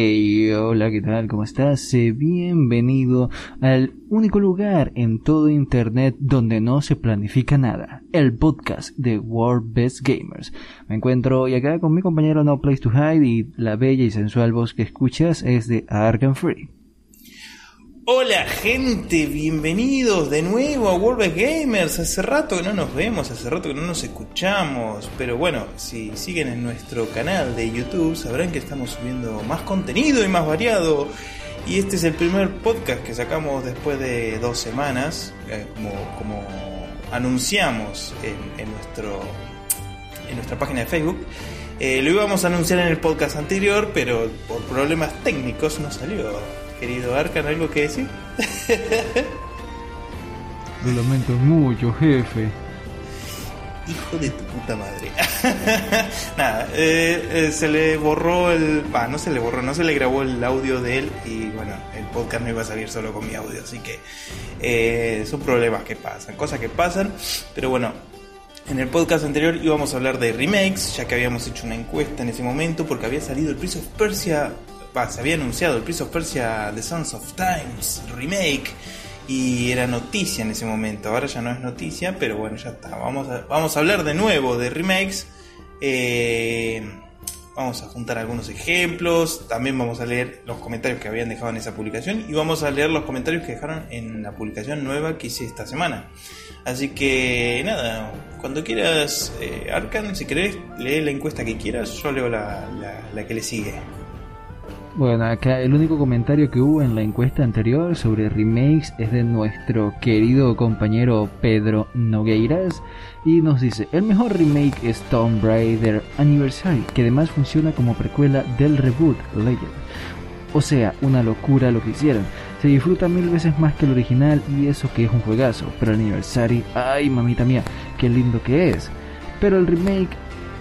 Hey, hola, ¿qué tal? ¿Cómo estás? Eh, bienvenido al único lugar en todo Internet donde no se planifica nada, el podcast de World Best Gamers. Me encuentro hoy acá con mi compañero No Place to Hide y la bella y sensual voz que escuchas es de Arkham Free. Hola gente, bienvenidos de nuevo a World Gamers. Hace rato que no nos vemos, hace rato que no nos escuchamos, pero bueno, si siguen en nuestro canal de YouTube sabrán que estamos subiendo más contenido y más variado. Y este es el primer podcast que sacamos después de dos semanas, eh, como, anunciamos en, en nuestro, en nuestra página de Facebook. Eh, lo íbamos a anunciar en el podcast anterior, pero por problemas técnicos no salió. Querido Arcan, ¿algo que decir? Lo lamento mucho, jefe. Hijo de tu puta madre. Nada, eh, eh, se le borró el. Va, no se le borró, no se le grabó el audio de él y bueno, el podcast no iba a salir solo con mi audio, así que eh, son problemas que pasan, cosas que pasan, pero bueno. En el podcast anterior íbamos a hablar de remakes, ya que habíamos hecho una encuesta en ese momento, porque había salido el Prince of Persia, se había anunciado el Prince of Persia The Sons of Times remake, y era noticia en ese momento. Ahora ya no es noticia, pero bueno, ya está. Vamos a, vamos a hablar de nuevo de remakes. Eh, vamos a juntar algunos ejemplos. También vamos a leer los comentarios que habían dejado en esa publicación. Y vamos a leer los comentarios que dejaron en la publicación nueva que hice esta semana. Así que nada, cuando quieras, eh, si querés, lee la encuesta que quieras. Yo leo la que le sigue. Bueno, acá el único comentario que hubo en la encuesta anterior sobre remakes es de nuestro querido compañero Pedro Nogueiras y nos dice, el mejor remake es Tomb Raider Anniversary, que además funciona como precuela del reboot Legend. O sea, una locura lo que hicieron. Se disfruta mil veces más que el original y eso que es un juegazo, pero el Anniversary, ay mamita mía, qué lindo que es. Pero el remake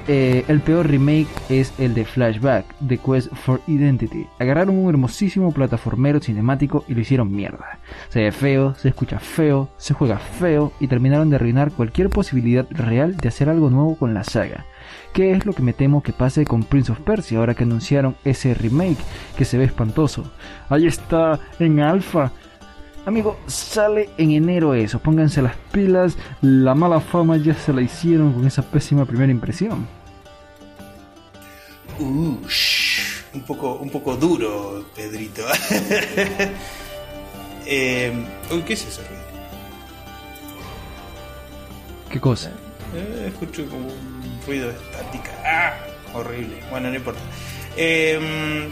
eh, el peor remake es el de Flashback, The Quest for Identity. Agarraron un hermosísimo plataformero cinemático y lo hicieron mierda. Se ve feo, se escucha feo, se juega feo y terminaron de arruinar cualquier posibilidad real de hacer algo nuevo con la saga. ¿Qué es lo que me temo que pase con Prince of Persia ahora que anunciaron ese remake que se ve espantoso? Ahí está, en alfa. Amigo, sale en enero eso, pónganse las pilas, la mala fama ya se la hicieron con esa pésima primera impresión. Ush, un poco, un poco duro, Pedrito. eh, uy, ¿qué es eso? ¿Qué cosa? Eh, escucho como un ruido de estática. ¡Ah! Horrible. Bueno, no importa. Eh,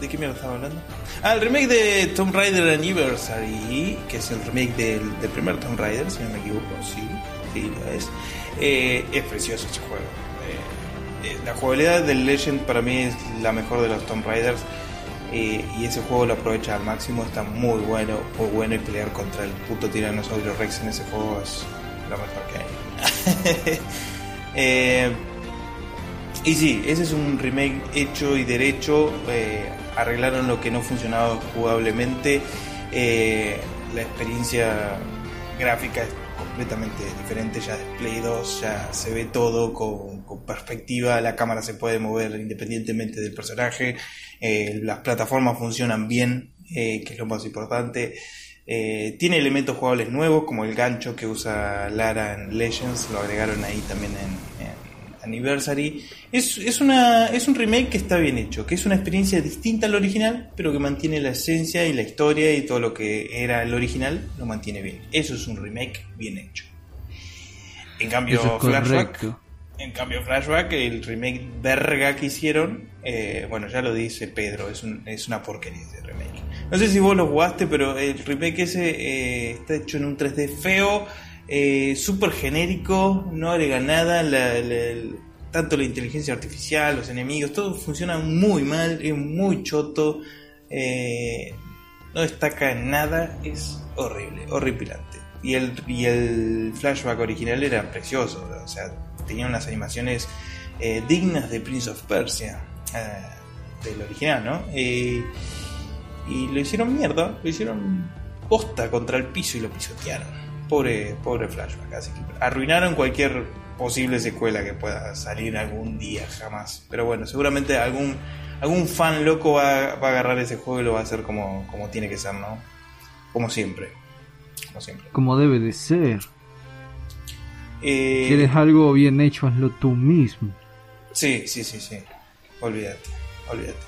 ¿De qué mierda estaba hablando? Ah, el remake de Tomb Raider Anniversary, que es el remake del, del primer Tomb Raider, si no me equivoco, sí, sí lo es. Eh, es precioso ese juego. Eh, la jugabilidad del Legend para mí es la mejor de los Tomb Raiders. eh, y ese juego lo aprovecha al máximo, está muy bueno, muy bueno y pelear contra el puto tiranosaurio Rex en ese juego es lo mejor que hay. Eh, y sí, ese es un remake hecho y derecho. arreglaron lo que no funcionaba jugablemente. la experiencia gráfica es completamente diferente. Ya de Play 2 ya se ve todo con, con perspectiva. La cámara se puede mover independientemente del personaje. eh, las plataformas funcionan bien, eh, que es lo más importante. Eh, tiene elementos jugables nuevos como el gancho que usa Lara en Legends, lo agregaron ahí también en, en Anniversary. Es, es, una, es un remake que está bien hecho, que es una experiencia distinta al original, pero que mantiene la esencia y la historia y todo lo que era el original, lo mantiene bien. Eso es un remake bien hecho. En cambio, es Flashback, correcto. En cambio Flashback, el remake verga que hicieron, eh, bueno, ya lo dice Pedro, es, un- es una porquería ese remake. No sé si vos lo jugaste, pero el remake ese eh, está hecho en un 3D feo, eh, súper genérico, no agrega nada, tanto la inteligencia artificial, los enemigos, todo funciona muy mal, es muy choto, eh, no destaca en nada, es horrible, horripilante. Y el, y el flashback original era precioso, o sea, tenía unas animaciones eh, dignas de Prince of Persia, eh, del original, ¿no? Eh, y lo hicieron mierda, lo hicieron posta contra el piso y lo pisotearon. Pobre, pobre flashback, así que arruinaron cualquier posible secuela que pueda salir algún día, jamás. Pero bueno, seguramente algún, algún fan loco va, va a agarrar ese juego y lo va a hacer como, como tiene que ser, ¿no? Como siempre. Como siempre. Como debe de ser. Eh, ¿Quieres algo bien hecho? Hazlo tú mismo. Sí, sí, sí, sí. Olvídate, olvídate.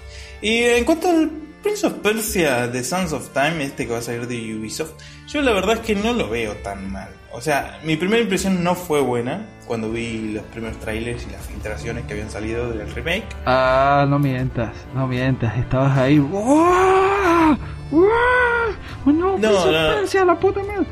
Y en cuanto al Prince of Persia de Sons of Time, este que va a salir de Ubisoft, yo la verdad es que no lo veo tan mal. O sea, mi primera impresión no fue buena cuando vi los primeros trailers y las filtraciones que habían salido del remake. Ah, no mientas, no mientas. Estabas ahí. ¡Wow! ¡Wow! ¡Oh, no! No, Prince of no. Persia, la puta madre!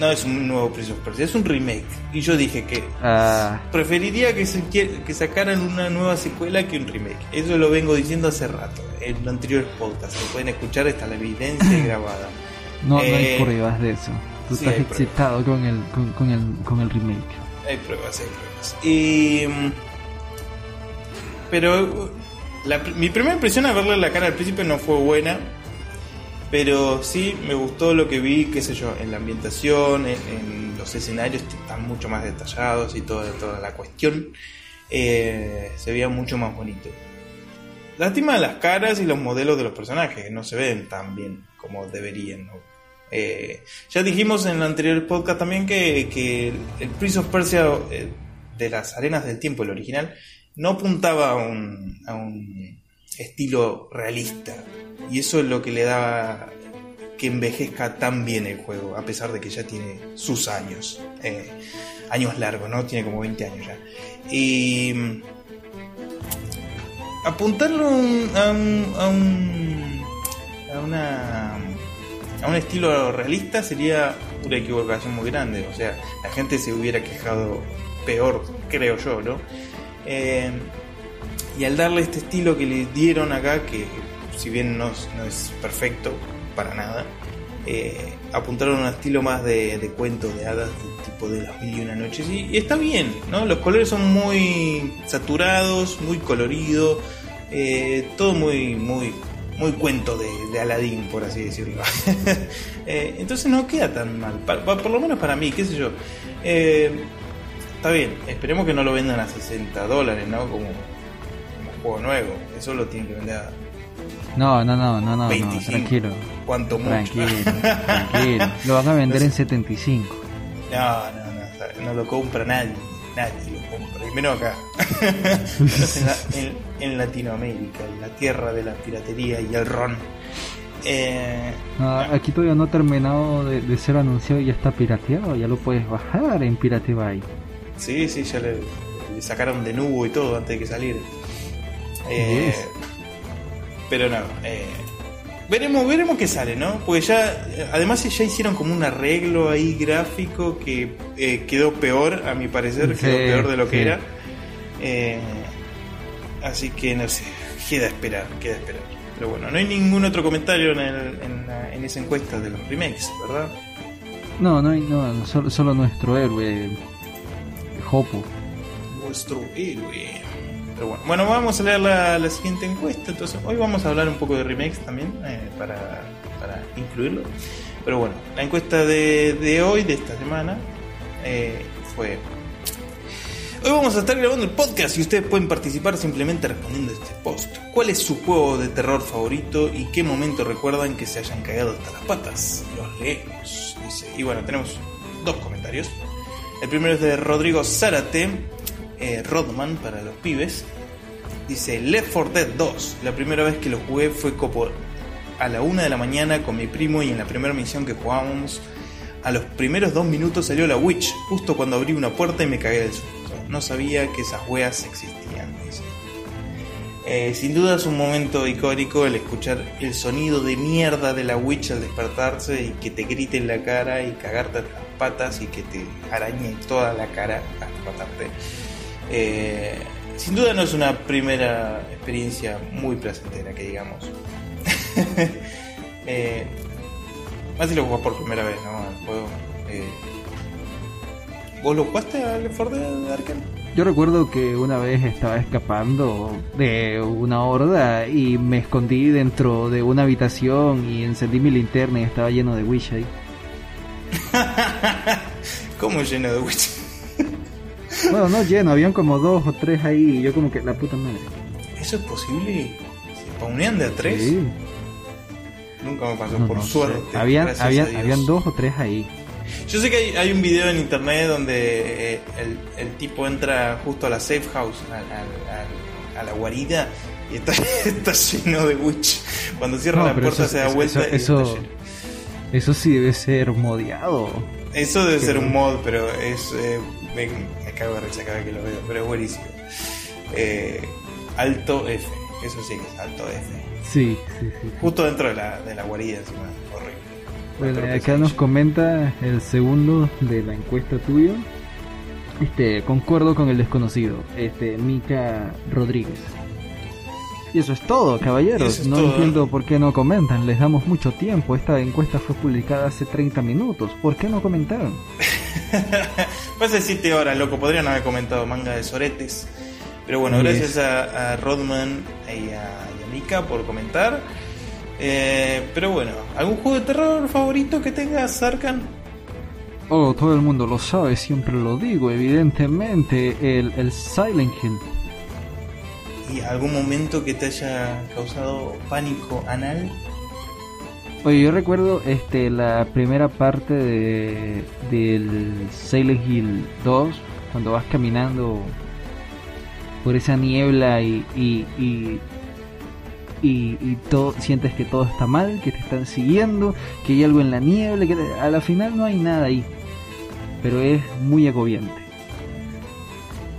No es un nuevo Prince of Persia, es un remake. Y yo dije que Ah, preferiría que, se, que sacaran una nueva secuela que un remake. Eso lo vengo diciendo hace rato, en los anteriores podcasts. Lo pueden escuchar, está la evidencia grabada. no, no hay Eh, pruebas de eso. Tú sí, estás excitado con el, con, con el, con el remake. Hay pruebas, hay pruebas. Y. mm, Pero. la mi primera impresión al verle la cara al príncipe no fue buena. Pero sí me gustó lo que vi, qué sé yo, en la ambientación, en, los escenarios están mucho más detallados y toda, toda la cuestión. eh, se veía mucho más bonito. Lástima las caras y los modelos de los personajes, que no se ven tan bien como deberían. Eh, ya dijimos en el anterior podcast también que, que el Prince of Persia eh, de las arenas del tiempo, el original, no apuntaba a un, a un estilo realista. Y eso es lo que le da que envejezca tan bien el juego, a pesar de que ya tiene sus años. eh, años largos, ¿no? Tiene como 20 años ya. Y mm, apuntarlo a un, a un, a un- a una a un estilo realista sería una equivocación muy grande o sea la gente se hubiera quejado peor creo yo no Eh, y al darle este estilo que le dieron acá que si bien no, es- no es perfecto para nada eh, apuntaron a un estilo más de, de cuento de hadas de tipo de las mil y una noches. Y, está bien no los colores son muy saturados muy coloridos eh, todo muy muy muy cuento de, de Aladdin por así decirlo. Eh, entonces no queda tan mal. Por lo menos para mí qué sé yo. Está bien esperemos que no lo vendan a 60 dólares no como juego nuevo eso lo tienen que vender a No, no, no, no, no, no, 25. tranquilo. cuanto mucho Tranquilo, tranquilo. Lo van a vender en 75. No, no, no, no lo compra nadie, nadie lo compra, y menos acá. En, la- en- en Latinoamérica, en la tierra de la piratería y el ron. Eh, No, aquí todavía no ha terminado de, de ser anunciado y ya está pirateado. Ya lo puedes bajar en Pirate Bay. sí, sí, ya le, le sacaron de nubo y todo antes de que saliera. Eh, Yes. Pero no, eh, veremos, veremos qué sale, ¿no? Porque ya, además ya hicieron como un arreglo ahí gráfico que eh, quedó peor, a mi parecer, Sí, quedó peor de lo que era. Eh, así que no sé, queda esperar, queda esperar. Pero bueno, no hay ningún otro comentario en, el- en la- en esa encuesta de los remakes, ¿verdad? No, no, hay- no solo, solo nuestro héroe, Hopo. Nuestro héroe. Bueno, vamos a leer la, siguiente encuesta. Entonces, hoy vamos a hablar un poco de remakes también eh, para, incluirlo. Pero bueno, la encuesta de, hoy, de esta semana, eh, fue. Hoy vamos a estar grabando el podcast y ustedes pueden participar simplemente respondiendo a este post. ¿Cuál es su juego de terror favorito y qué momento recuerdan que se hayan cagado hasta las patas? Los leemos. Y bueno, tenemos dos comentarios. El primero es de Rodrigo Zárate, eh, Rodman para los pibes. Dice Left 4 Dead 2. La primera vez que lo jugué fue a la una de la mañana con mi primo y en la primera misión que jugábamos A los primeros dos minutos salió la Witch, justo cuando abrí una puerta y me cagué del susto. No sabía que esas weas existían. Eh, sin duda es un momento icónico el escuchar el sonido de mierda de la Witch al despertarse y que te grite en la cara y cagarte las patas y que te arañe toda la cara hasta matarte. Eh, sin duda no es una primera experiencia muy placentera, que digamos. eh, más si lo jugás por primera vez, ¿no? El juego. Eh, ¿Vos lo jugaste al 4 Dead Arkham? Yo recuerdo que una vez estaba escapando de una horda y me escondí dentro de una habitación y encendí mi linterna y estaba lleno de Wish ahí. ¿Cómo lleno de Witch? Bueno, no lleno, habían como dos o tres ahí y yo como que la puta madre. ¿Eso es posible? ¿Se spawnean de a tres? Sí. Nunca me pasó, No, por no suerte. Habían, habían, habían dos o tres ahí. Yo sé que hay, hay un video en internet donde eh, el, el tipo entra justo a la safe house, a, a- a- a la guarida, y está, está lleno de witch. Cuando cierra No, la puerta eso- se da eso- vuelta y eso- está lleno. Eso sí debe ser modiado. Eso debe ser un mod, pero es. eh, me, cago de risa cada vez que lo veo, pero es buenísimo. Eh, alto F, eso sí que es alto F. Sí, sí, sí. Justo dentro de la, de la guarida, encima, horrible. Bueno, acá nos comenta el segundo de la encuesta tuya. Este, concuerdo con el desconocido, este, Mika Rodríguez. Y eso es todo, caballeros. Es no todo. entiendo por qué no comentan, les damos mucho tiempo. Esta encuesta fue publicada hace 30 minutos. ¿Por qué no comentaron? Pasa 7 horas, loco. Podrían haber comentado manga de soretes. Pero bueno, gracias a, a Rodman y a, y a Mika por comentar. Eh, pero bueno, ¿algún juego de terror favorito que tengas, Arkan? Oh, todo el mundo lo sabe, siempre lo digo, evidentemente, el, el Silent Hill. ¿Y algún momento que te haya causado pánico anal? Oye, yo recuerdo este la primera parte de del Silent Hill 2 cuando vas caminando por esa niebla y y, y, y- y todo sientes que todo está mal, que te están siguiendo, que hay algo en la niebla, que te- a la final no hay nada ahí, pero es muy agobiante.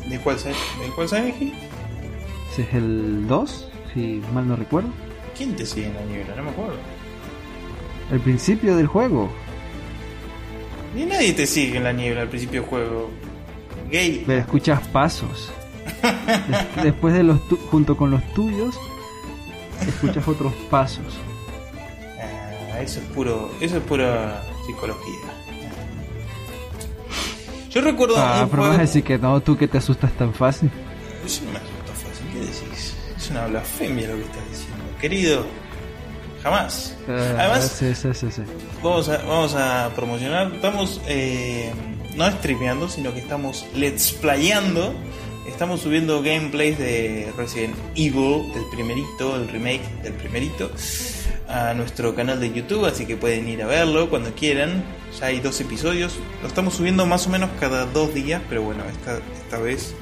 ¿De cuál, Sil- ¿De cuál Silent Hill? Ese es el 2, si mal no recuerdo. ¿Quién te sigue en la niebla? No me acuerdo. El principio del juego. Ni nadie te sigue en la niebla al principio del juego. Gay. Pero escuchas pasos. Des- Después de los tu- junto con los tuyos, escuchas otros pasos. Ah, eso es puro, eso es pura psicología. Yo recuerdo Ah, un pero juego. vas a decir que no, tú que te asustas tan fácil. Eso no me asusta fácil, ¿qué decís? Es una blasfemia lo que estás diciendo, querido. Jamás. Ah, Además, sí, sí, sí, vamos a, vamos a promocionar. Estamos eh, no streameando, sino que estamos let's playando. Estamos subiendo gameplays de Resident Evil, el primerito, el remake del primerito, a nuestro canal de YouTube, así que pueden ir a verlo cuando quieran. Ya hay dos episodios. Lo estamos subiendo más o menos cada dos días, pero bueno, esta, esta vez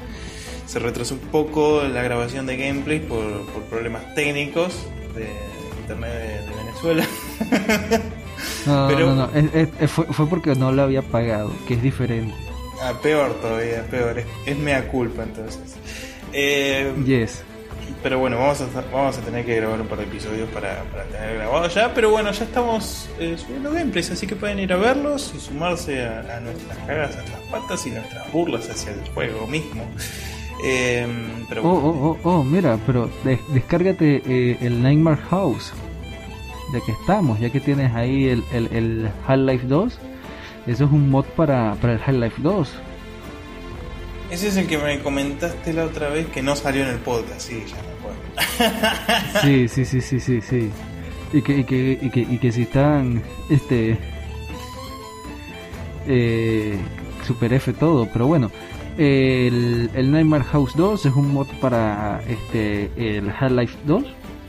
se retrasó un poco la grabación de gameplay por, por problemas técnicos de internet de, de Venezuela. No, Pero- no, no, es- es- es- fue, fue porque no lo había pagado, que es diferente. Ah, peor todavía, peor. Es, es mea culpa entonces. Eh, Yes. Pero bueno, vamos a, vamos a tener que grabar un par de episodios para, para tener grabado ya. Pero bueno, ya estamos eh, subiendo gameplays, así que pueden ir a verlos y sumarse a, a nuestras cagas, a nuestras patas y nuestras burlas hacia el juego mismo. Eh, pero Oh, oh, oh, oh, mira, pero des- descárgate eh, el Nightmare House. Ya que estamos, ya que tienes ahí el, el, el Half-Life 2. Eso es un mod para, para el Half-Life 2. ese es el que me comentaste la otra vez que no salió en el podcast. Sí, ya me acuerdo. Sí, sí, sí, sí, sí, sí. Y que, y que, y que, y que si están, este, eh, Super F todo, pero bueno, el, el Nightmare House 2 es un mod para este el Half-Life 2.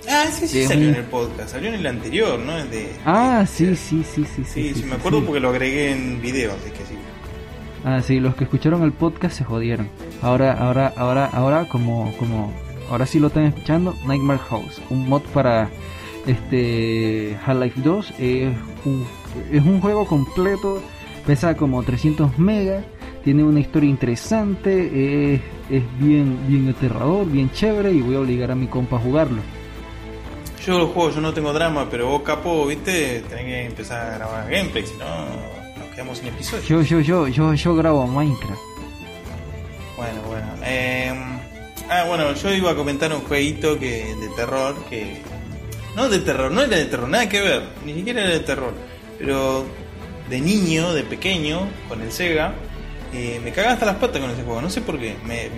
Ah, sí, sí, salió un- en el podcast. Salió en el anterior, ¿no? De, Ah, de- sí, sí, sí, sí, Sí, sí, me acuerdo sí. porque lo agregué en video, así que sí. Ah, sí, los que escucharon el podcast se jodieron. Ahora, ahora, ahora, ahora, como, como, ahora sí lo están escuchando, Nightmare House, un mod para este Half-Life 2 es un, es un juego completo Pesa como 300 megas, tiene una historia interesante, es, es bien, bien aterrador, bien chévere y voy a obligar a mi compa a jugarlo. Yo lo juego, yo no tengo drama, pero vos, capo, viste, tenés que empezar a grabar gameplay, si no nos quedamos sin episodio. Yo, yo, yo, yo, yo grabo Minecraft. Bueno, bueno. eh, ah, bueno, yo iba a comentar un jueguito que de terror que. No de terror, no era de terror, nada que ver, ni siquiera era de terror. Pero de niño, de pequeño, con el Sega, eh, me cagaba hasta las patas con ese juego, no sé por qué, me,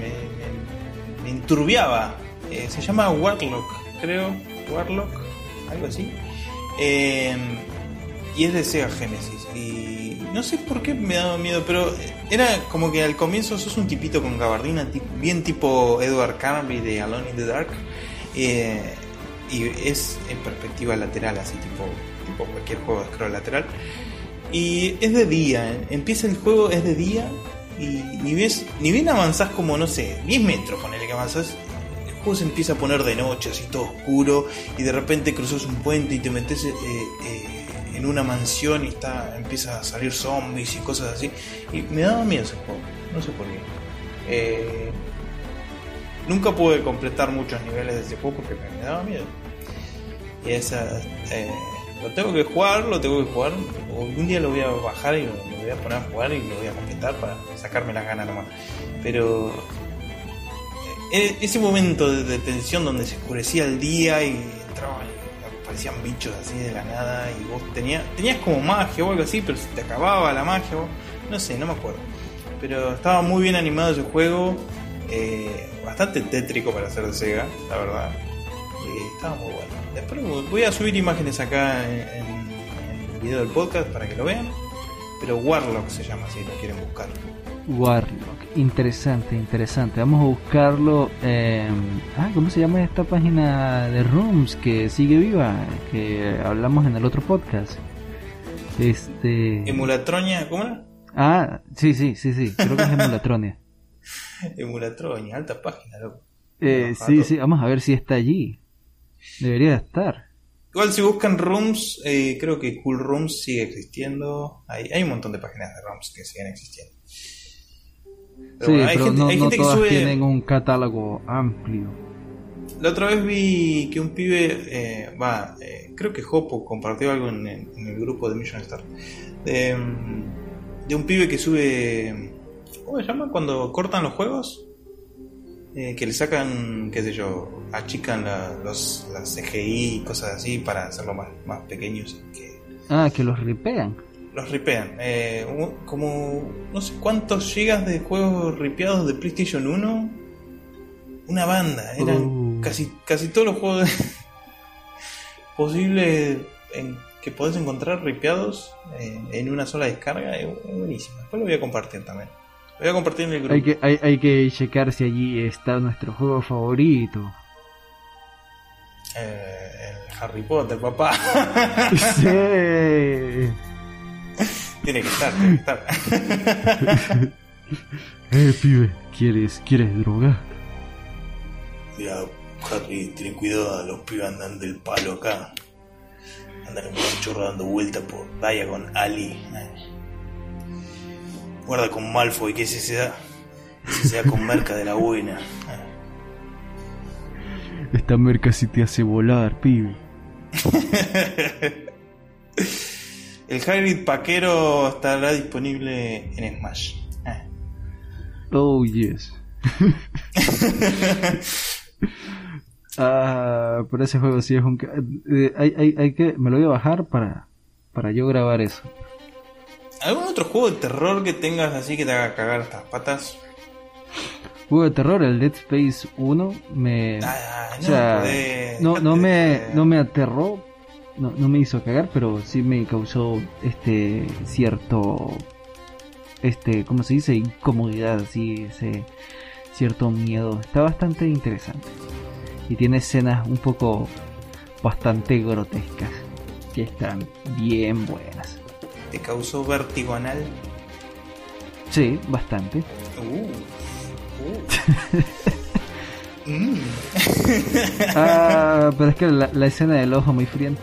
enturbiaba. Eh, se llama Warlock, creo, Warlock, algo así. Eh, y es de Sega Genesis. Y no sé por qué me daba miedo, pero era como que al comienzo sos un tipito con gabardina, bien tipo Edward Carnby de Alone in the Dark. y es en perspectiva lateral, así tipo, tipo cualquier juego de lateral. Y es de día, ¿eh? empieza el juego, es de día. Y ni, ni bien avanzás como, no sé, 10 metros, ponele que avanzás. El juego se empieza a poner de noche, así todo oscuro. Y de repente cruzas un puente y te metes eh, eh, en una mansión y está empieza a salir zombies y cosas así. Y me daba miedo ese juego, no sé por qué. Eh, nunca pude completar muchos niveles de ese juego porque me, daba miedo. Y esa. Lo tengo que jugar, lo tengo que jugar. Un día lo voy a bajar y lo, voy a poner a jugar y lo voy a completar para sacarme las ganas nomás. Pero. eh, ese momento de, tensión donde se oscurecía el día y entraban y aparecían bichos así de la nada y vos tenías, tenías como magia o algo así, pero se te acababa la magia, vos- no sé, no me acuerdo. Pero estaba muy bien animado ese juego, eh, bastante tétrico para ser de Sega, la verdad. Y estaba muy bueno. Después voy a subir imágenes acá en, el video del podcast para que lo vean. Pero Warlock se llama si lo quieren buscar. Warlock, interesante, interesante. Vamos a buscarlo. eh, ah, ¿cómo se llama esta página de Rooms que sigue viva? Que hablamos en el otro podcast. Este. Emulatronia, ¿cómo era? Ah, sí, sí, sí, sí. Creo que es Emulatronia. Emulatronia, alta página, loco. Eh, sí, sí. Vamos a ver si está allí. Debería estar. Igual si buscan Rooms, eh, creo que Cool Rooms sigue existiendo. Hay, hay un montón de páginas de Rooms que siguen existiendo. Pero sí, bueno, hay pero gente, no, hay no gente que todas sube. tienen un catálogo amplio. La otra vez vi que un pibe, eh, va, eh, creo que Hopo compartió algo en, el- en el grupo de Mission Star, de, mm, de un pibe que sube, ¿cómo se llama? Cuando cortan los juegos, Eh, que le sacan, qué sé yo, achican la, los, las CGI y cosas así para hacerlo más, más pequeños, que Ah, que los ripean. los ripean. Eh, como, no sé cuántos gigas de juegos ripeados de PlayStation 1, una banda, eran Uh. casi, casi todos los juegos de- posibles en, que podés encontrar ripeados eh, en una sola descarga. Es buenísimo. Después lo voy a compartir también. Voy a compartir el grupo. Hay que, hay, hay que checar si allí está nuestro juego favorito. Eh, el Harry Potter, papá. Sí. tiene que estar, tiene que estar. Eh, pibe, ¿quieres, quieres droga? Mira, Harry, ten cuidado, los pibes andan del palo acá. Andan un chorro dando vueltas por Daya con Ali. Guarda con Malfoy, que ese se da. Ese se da con merca de la buena. Esta merca sí te hace volar, pibe. El Hybrid Paquero estará disponible en Smash. Eh. Oh, yes. ah, pero ese juego sí es un... eh, hay, hay, hay que... Me lo voy a bajar para, para yo grabar eso. ¿Algún otro juego de terror que tengas así que te haga cagar estas patas? Juego de terror, el Dead Space 1, me... Ah, o no sea, podés, no, no, me, no me aterró, no, no me hizo cagar, pero sí me causó este cierto, este, ¿cómo se dice? Incomodidad, así, ese cierto miedo. Está bastante interesante. Y tiene escenas un poco bastante grotescas, que están bien buenas. ¿Te causó vértigo anal? Sí, bastante. Uh. Uh. Mm. Ah, pero es que la, la escena del ojo muy friente.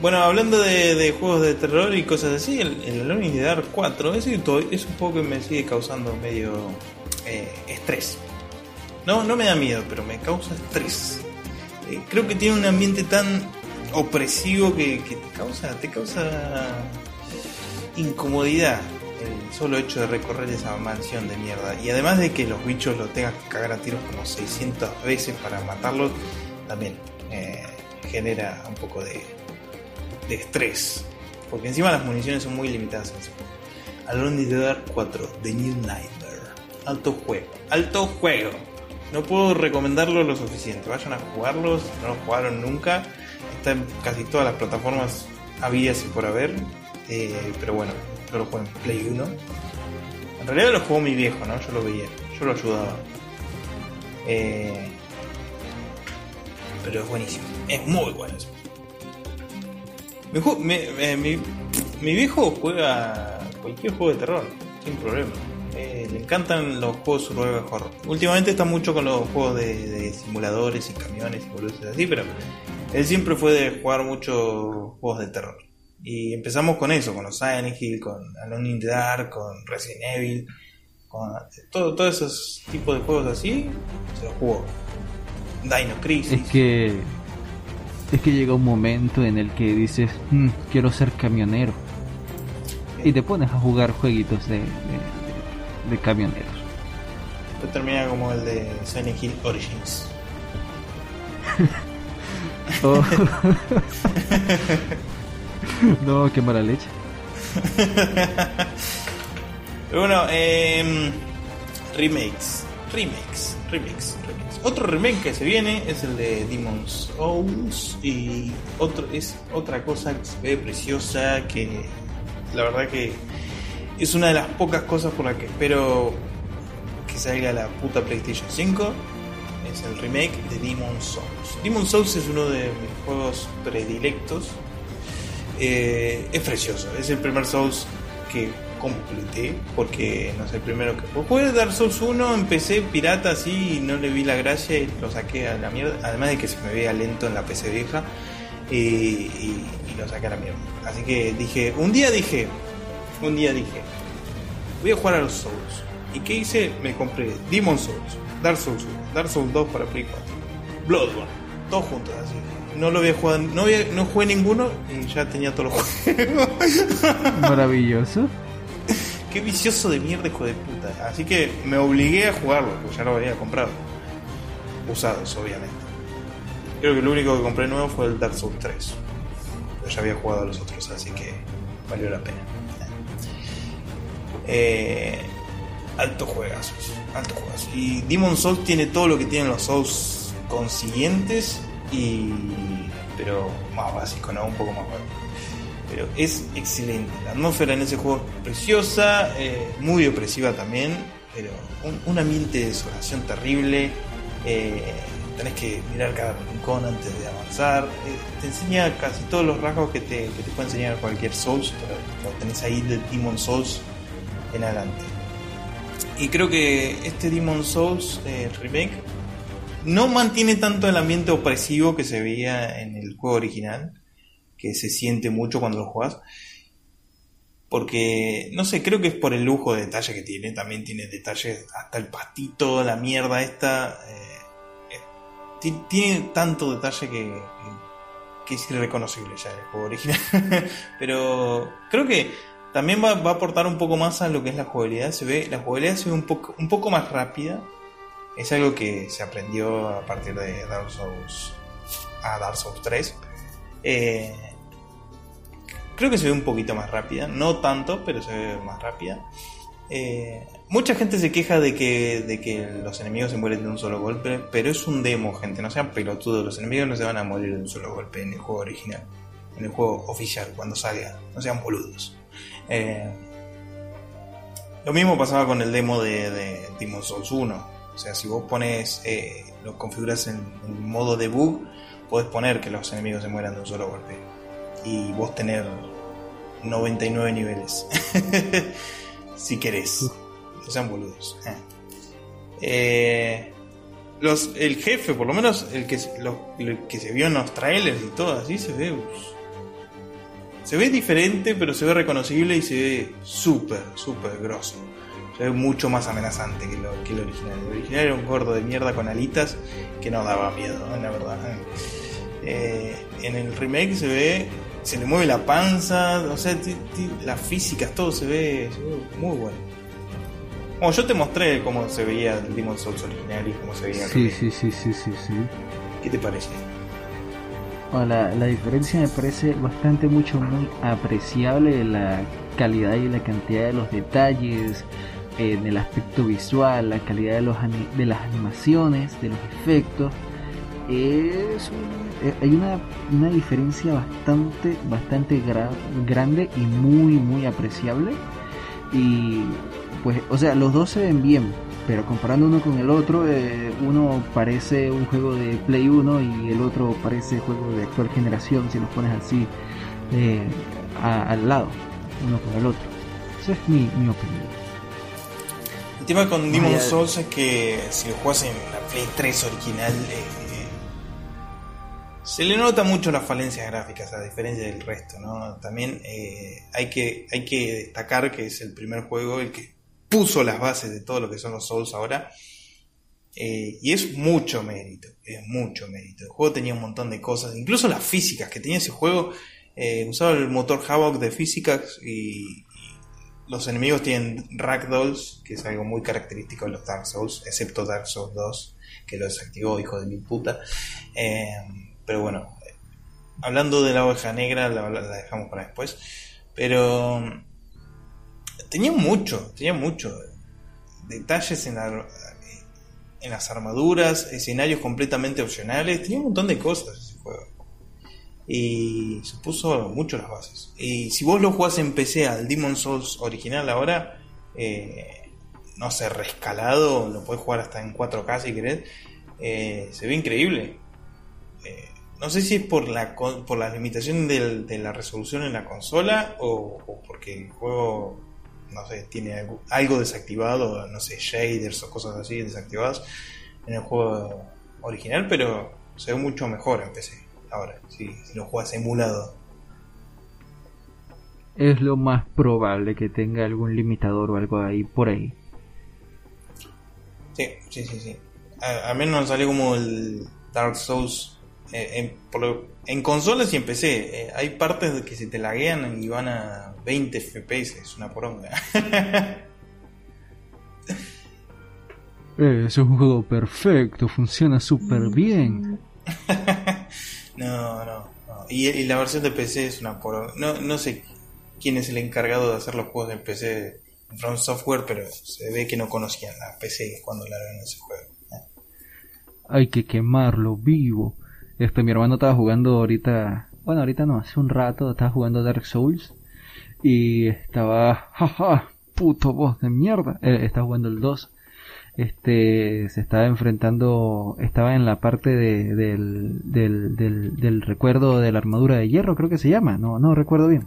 Bueno, hablando de, de juegos de terror y cosas así, el, el Alone in the Dark 4 ese to- es un juego que me sigue causando medio eh, estrés. No, no me da miedo, pero me causa estrés. Eh, creo que tiene un ambiente tan opresivo que, te causa, te causa incomodidad el solo hecho de recorrer esa mansión de mierda. Y además de que los bichos los tengas que cagar a tiros como 600 veces para matarlos, también eh, genera un poco de, de estrés. Porque encima las municiones son muy limitadas. Alone in the Dark 4, The New Nightmare. Alto juego. Alto juego. No puedo recomendarlo lo suficiente. Vayan a jugarlos. No lo jugaron nunca. Está en casi todas las plataformas habidas y por haber. Eh, pero bueno, yo lo Play 1. En realidad lo jugó mi viejo, ¿no? Yo lo veía. Yo lo ayudaba. Eh, pero es buenísimo. Es muy bueno eso. Eh, mi- viejo juega cualquier juego de terror, sin problema. Eh, le encantan los juegos survival horror. Últimamente está mucho con los juegos de, de simuladores y camiones y boludeces así, pero él siempre fue de jugar muchos juegos de terror. Y empezamos con eso, con los Silent Hill, con Alone in the Dark, con Resident Evil, con todo, todos esos tipos de juegos así, se los jugó. Dino Crisis. Es que. Es que llega un momento en el que dices, "Mm, quiero ser camionero. Y te pones a jugar jueguitos de, de, de- de camioneros. Después termina como el de Silent Hill Origins. Oh. no, qué mala leche. Pero bueno, eh, remakes, remakes, remakes, remakes. Otro remake que se viene es el de Demon's Souls y otro es otra cosa que se ve preciosa que la verdad que es una de las pocas cosas por las que espero que salga la puta PlayStation 5 es el remake de Demon's Souls. Demon's Souls es uno de mis juegos predilectos. Eh, es precioso, es el primer Souls que completé porque no sé, el primero que jugué Dark Souls 1, empecé pirata así y no le vi la gracia y lo saqué a la mierda, además de que se me veía lento en la PC vieja y, y- y lo saqué a la mierda. Así que dije, un día dije, un día dije, voy a jugar a los Souls. ¿Y qué hice? Me compré Demon Souls, Dark Souls 1, Dark Souls 2 para Play 4, Bloodborne, todos juntos así. No lo había jugado, no, había- no jugué ninguno y ya tenía todos los juegos. Maravilloso. Qué vicioso de mierda, hijo de puta. Así que me obligué a jugarlo, porque ya lo había comprado. Usados, obviamente. Creo que lo único que compré nuevo fue el Dark Souls 3. Pero ya había jugado a los otros, así que valió la pena. Eh, alto juegazos, alto juegazos. Y Demon Souls tiene todo lo que tienen los Souls consiguientes, y pero más básico, ¿no? Un poco más básico pero es excelente. La atmósfera en ese juego es preciosa, eh, muy opresiva también, pero un, un ambiente de desolación terrible. eh, tenés que mirar cada rincón antes de avanzar. eh, te enseña casi todos los rasgos que te, que te puede enseñar cualquier Souls, pero lo tenés ahí de Demon Souls en adelante. Y creo que este Demon Souls eh, remake no mantiene tanto el ambiente opresivo que se veía en el juego original que se siente mucho cuando lo juegas. Porque, no sé, creo que es por el lujo de detalle que tiene. También tiene detalles, hasta el pastito, la mierda esta. eh, eh, ti- tiene tanto detalle que, que es irreconocible ya el juego original. Pero creo que también va, a aportar un poco más a lo que es la jugabilidad. Se ve, la jugabilidad se ve un poco, un poco más rápida. Es algo que se aprendió a partir de Dark Souls a Dark Souls 3. Eh, creo que se ve un poquito más rápida, no tanto, pero se ve más rápida. Eh, mucha gente se queja de que, de que los enemigos se mueren de un solo golpe, pero es un demo, gente, no sean pelotudos, los enemigos no se van a morir de un solo golpe en el juego original, en el juego oficial, cuando salga, no sean boludos. Eh, lo mismo pasaba con el demo de, de Demon Souls 1, o sea, si vos pones, eh, lo configuras en, en modo debug, podés poner que los enemigos se mueran de un solo golpe. Y vos tener 99 niveles. Si querés. No sean boludos. Eh. Eh, los, el jefe por lo menos el que, se- lo- el que se vio en los trailers y todo así se ve se ve diferente, pero se ve reconocible y se ve súper, súper grosso. Se ve mucho más amenazante que, lo, que el original. El original era un gordo de mierda con alitas que no daba miedo, la verdad. Eh, en el remake se ve, se le mueve la panza, o sea, las físicas, todo se ve, se ve muy bueno. Como yo te mostré cómo se veía el Demon Souls original y cómo se veía el Sí, remake. sí, sí, sí, sí, sí. ¿Qué te parece? La, la diferencia me parece bastante mucho muy apreciable la calidad y la cantidad de los detalles en el aspecto visual, la calidad de los de las animaciones, de los efectos. Es un- eh, hay una, una diferencia bastante bastante gra- grande y muy muy apreciable y pues o sea los dos se ven bien pero comparando uno con el otro, eh, uno parece un juego de Play 1 y el otro parece juego de actual generación si los pones así eh, a- al lado, uno con el otro. Esa es mi, mi opinión. El tema con Demon Souls es que si lo juegas en la Play 3 original, eh, se le nota mucho las falencias gráficas, a diferencia del resto, ¿no? También eh, hay, que, hay que destacar que es el primer juego el que puso las bases de todo lo que son los Souls ahora. Eh, y es mucho mérito, es mucho mérito. El juego tenía un montón de cosas, incluso las físicas que tenía ese juego. eh, usaba el motor Havoc de físicas y, los enemigos tienen ragdolls, que es algo muy característico de los Dark Souls, excepto Dark Souls 2, que lo desactivó, hijo de mi puta. Eh, pero bueno, hablando de la oveja negra, la, la- dejamos para después. Pero tenía mucho, tenía mucho. Detalles en, la- en las armaduras, escenarios completamente opcionales, tenía un montón de cosas ese juego. Y se puso mucho las bases. Y si vos lo jugás en PC al Demon Souls original ahora, eh, no sé, rescalado, lo podés jugar hasta en 4K si querés, eh, se ve increíble. Eh, no sé si es por la por la limitación de la resolución en la consola o porque el juego, no sé, tiene algo, algo desactivado, no sé, shaders o cosas así desactivadas en el juego original, pero se ve mucho mejor en PC ahora, si, si lo juegas emulado. Es lo más probable que tenga algún limitador o algo ahí por ahí. Sí, sí, sí, sí. A- Al menos salió como el Dark Souls eh, en, por lo- en consolas y en PC. eh, hay partes de que se te laguean y van a 20 FPS, es una poronga. Eh, es un juego perfecto, funciona súper bien. no, no, no. Y, y la versión de PC es una poronga. No, no sé quién es el encargado de hacer los juegos en PC de From Software, pero se ve que no conocían la PC cuando largaron ese juego. Hay que quemarlo vivo. Este, mi hermano estaba jugando ahorita, bueno, ahorita no, hace un rato estaba jugando Dark Souls y estaba, jaja, puto voz de mierda. Eh, estaba jugando el 2. Este, se estaba enfrentando, estaba en la parte de, del, del, del, del recuerdo de la armadura de hierro, creo que se llama, no, no recuerdo bien.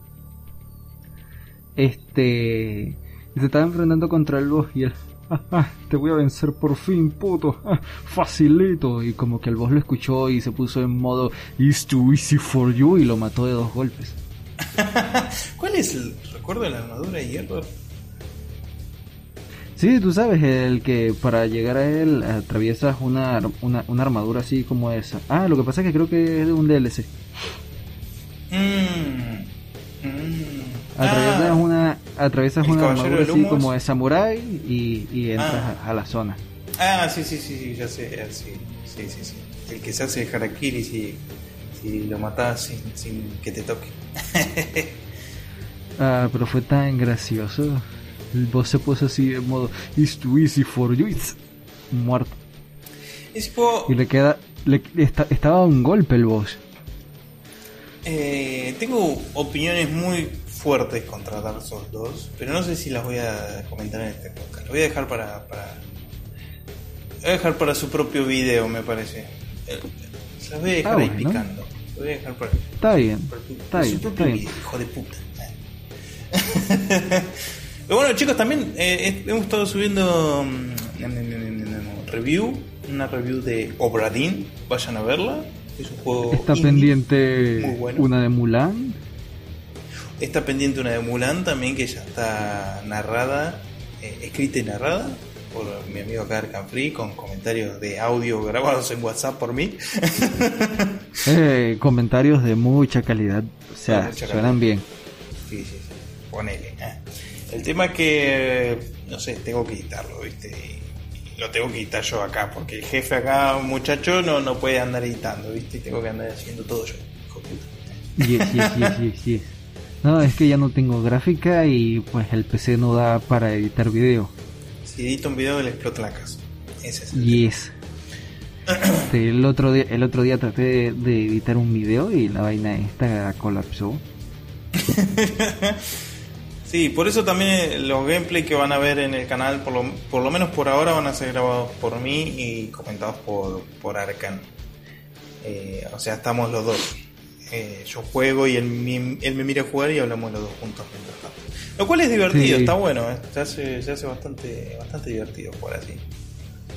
Este, se estaba enfrentando contra el boss y él, "Ah, ah, te voy a vencer por fin, puto, ah, facilito. Y como que el boss lo escuchó y se puso en modo It's too easy for you y lo mató de dos golpes. ¿Cuál es el recuerdo de la armadura de hierro? Sí, tú sabes, el que para llegar a él atraviesas una, una, una armadura así como esa. Ah, lo que pasa es que creo que es de un DLC. Mm, mm. Atraviesas Ah, una, atraviesas ¿El una armadura así como de samurai y, y entras Ah. a, a la zona. Ah, sí, sí, sí, sí, ya sé, sé. Sí, sí, sí. El que se hace harakiri si, si lo matas sin, sin que te toque. Ah, pero fue tan gracioso. El boss se puso así en modo It's too easy for you. It's muerto. Ese juego, Y le queda. Le, está- estaba un golpe el boss. eh, tengo opiniones muy fuertes contra Dark Souls 2, pero no sé si las voy a comentar en este podcast. Lo voy a dejar para, para... lo voy a dejar para su propio video, me parece. Se las voy a dejar Ah, ahí picando. Lo voy a dejar para, Está bien. para Está para su bien, propio está bien. video, hijo de puta. Pero bueno, chicos, también eh, hemos estado subiendo mm, mm, mm, review, una review de Obradin. Vayan a verla. Es un juego. Está indie. pendiente muy bueno. una de Mulan. Está pendiente una de Mulan también que ya está narrada, eh, escrita y narrada por mi amigo acá Free con comentarios de audio grabados en WhatsApp por mí. Eh, comentarios de mucha calidad, o sea, mucha suenan bien. Sí, sí, sí. Ponele. eh. El tema es que, no sé, tengo que editarlo, ¿viste? Y lo tengo que editar yo acá, porque el jefe acá, un muchacho, no, no puede andar editando, ¿viste? Tengo que andar haciendo todo yo. hijo de puta. Yes, yes, yes, yes, yes. No, es que ya no tengo gráfica y pues el PC no da para editar video. Si edito un video, le explota la casa. Ese es el. Yes. Este, el otro día, el otro día traté de, de editar un video y la vaina esta colapsó. Sí, por eso también los gameplay que van a ver en el canal, por lo, por lo menos por ahora, van a ser grabados por mí y comentados por, por Arcan. Eh, o sea, estamos los dos. Eh, yo juego y él, mi- él me mira jugar y hablamos los dos juntos mientras tanto. Lo cual es divertido, Sí. está bueno, eh. se hace, se hace bastante, bastante divertido jugar así.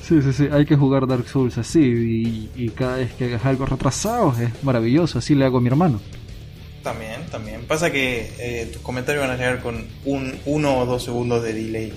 Sí, sí, sí, hay que jugar Dark Souls así y, y cada vez que hagas algo retrasado es maravilloso, así le hago a mi hermano. También, también. Pasa que eh, tus comentarios van a llegar con un uno o dos segundos de delay.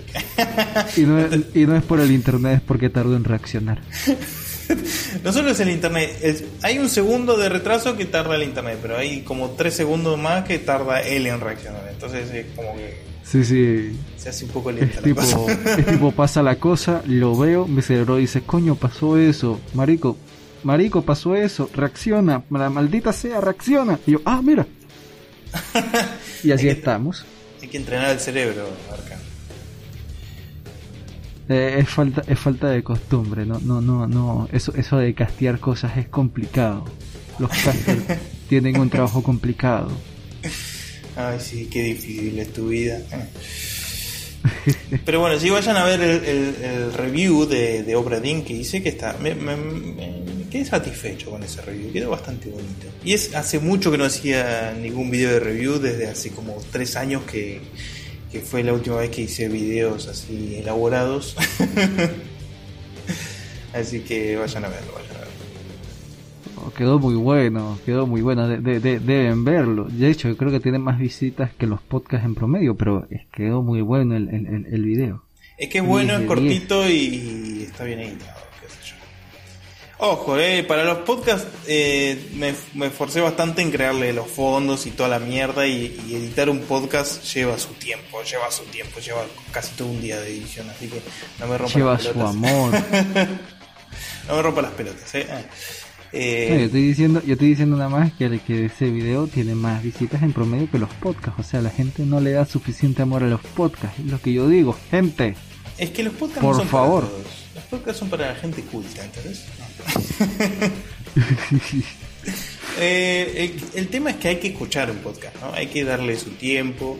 Y no, es, y no es por el internet, es porque tardo en reaccionar. No solo es el internet, es- hay un segundo de retraso que tarda el internet, pero hay como tres segundos más que tarda él en reaccionar. Entonces es como que Sí, sí. se hace un poco Es lenta la tipo, cosa. es tipo, pasa la cosa, lo veo, mi cerebro dice, coño, pasó eso, marico, marico, pasó eso, reacciona, la maldita sea, reacciona. Y yo, ah, mira. Y así Hay que- estamos. Hay que entrenar el cerebro, Arcan. Eh, es falta, es falta de costumbre, no, no, no, no, eso, eso de castear cosas es complicado. Los casters tienen un trabajo complicado. Ay, sí, qué difícil es tu vida. Pero bueno, si vayan a ver el, el- el review de, de Obra Dinn que hice, que está. Me, me- me- me quedé satisfecho con ese review, quedó bastante bonito. Y es hace mucho que no hacía ningún video de review, desde hace como tres años que, que fue la última vez que hice videos así elaborados. así que vayan a verlo, vayan a verlo. Oh, quedó muy bueno, quedó muy bueno, de- de- de- deben verlo. De hecho, yo creo que tiene más visitas que los podcasts en promedio, pero es, quedó muy bueno el, el, el- video. Es que es bueno, es cortito y está bien editado. Ojo, eh, para los podcasts eh, me, me esforcé bastante en crearle los fondos y toda la mierda y, y editar un podcast lleva su tiempo, lleva su tiempo, lleva casi todo un día de edición, así que no me rompa Lleva las su pelotas. amor. No me rompa las pelotas, eh. Ah. Eh, No, yo estoy diciendo, yo estoy diciendo nada más que, que ese video tiene más visitas en promedio que los podcasts. O sea, la gente no le da suficiente amor a los podcasts. Es lo que yo digo, gente. Es que los podcasts por no son favor. para todos. Los podcasts son para la gente culta, ¿entendés? Eh, el, el tema es que hay que escuchar un podcast, ¿no? Hay que darle su tiempo.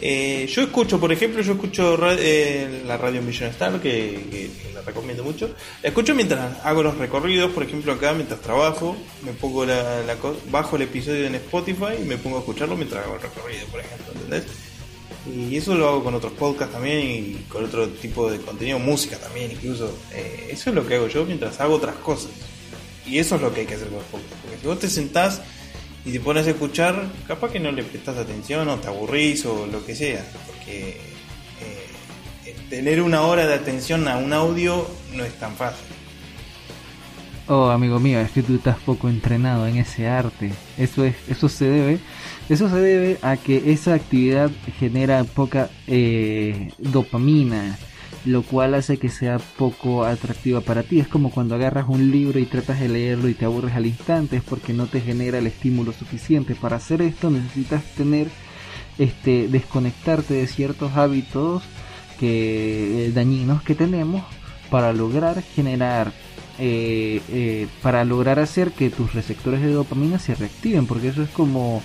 Eh, yo escucho, por ejemplo, yo escucho ra- eh, la radio Million Star, que, que- que la recomiendo mucho. La escucho mientras hago los recorridos, por ejemplo, acá mientras trabajo, me pongo la, la bajo el episodio en Spotify y me pongo a escucharlo mientras hago el recorrido, por ejemplo, ¿entendés? Y eso lo hago con otros podcasts también y con otro tipo de contenido, música también incluso. Eh, eso es lo que hago yo mientras hago otras cosas. Y eso es lo que hay que hacer con los podcasts. Porque si vos te sentás y te pones a escuchar, capaz que no le prestas atención o te aburrís o lo que sea. Porque eh, tener una hora de atención a un audio no es tan fácil. Oh, amigo mío, es que tú estás poco entrenado en ese arte. Eso es, eso se debe, eso se debe a que esa actividad genera poca eh, dopamina, lo cual hace que sea poco atractiva para ti. Es como cuando agarras un libro y tratas de leerlo y te aburres al instante, es porque no te genera el estímulo suficiente. Para hacer esto necesitas tener, este, desconectarte de ciertos hábitos que eh, dañinos que tenemos para lograr generar eh, eh, para lograr hacer que tus receptores de dopamina se reactiven porque eso es como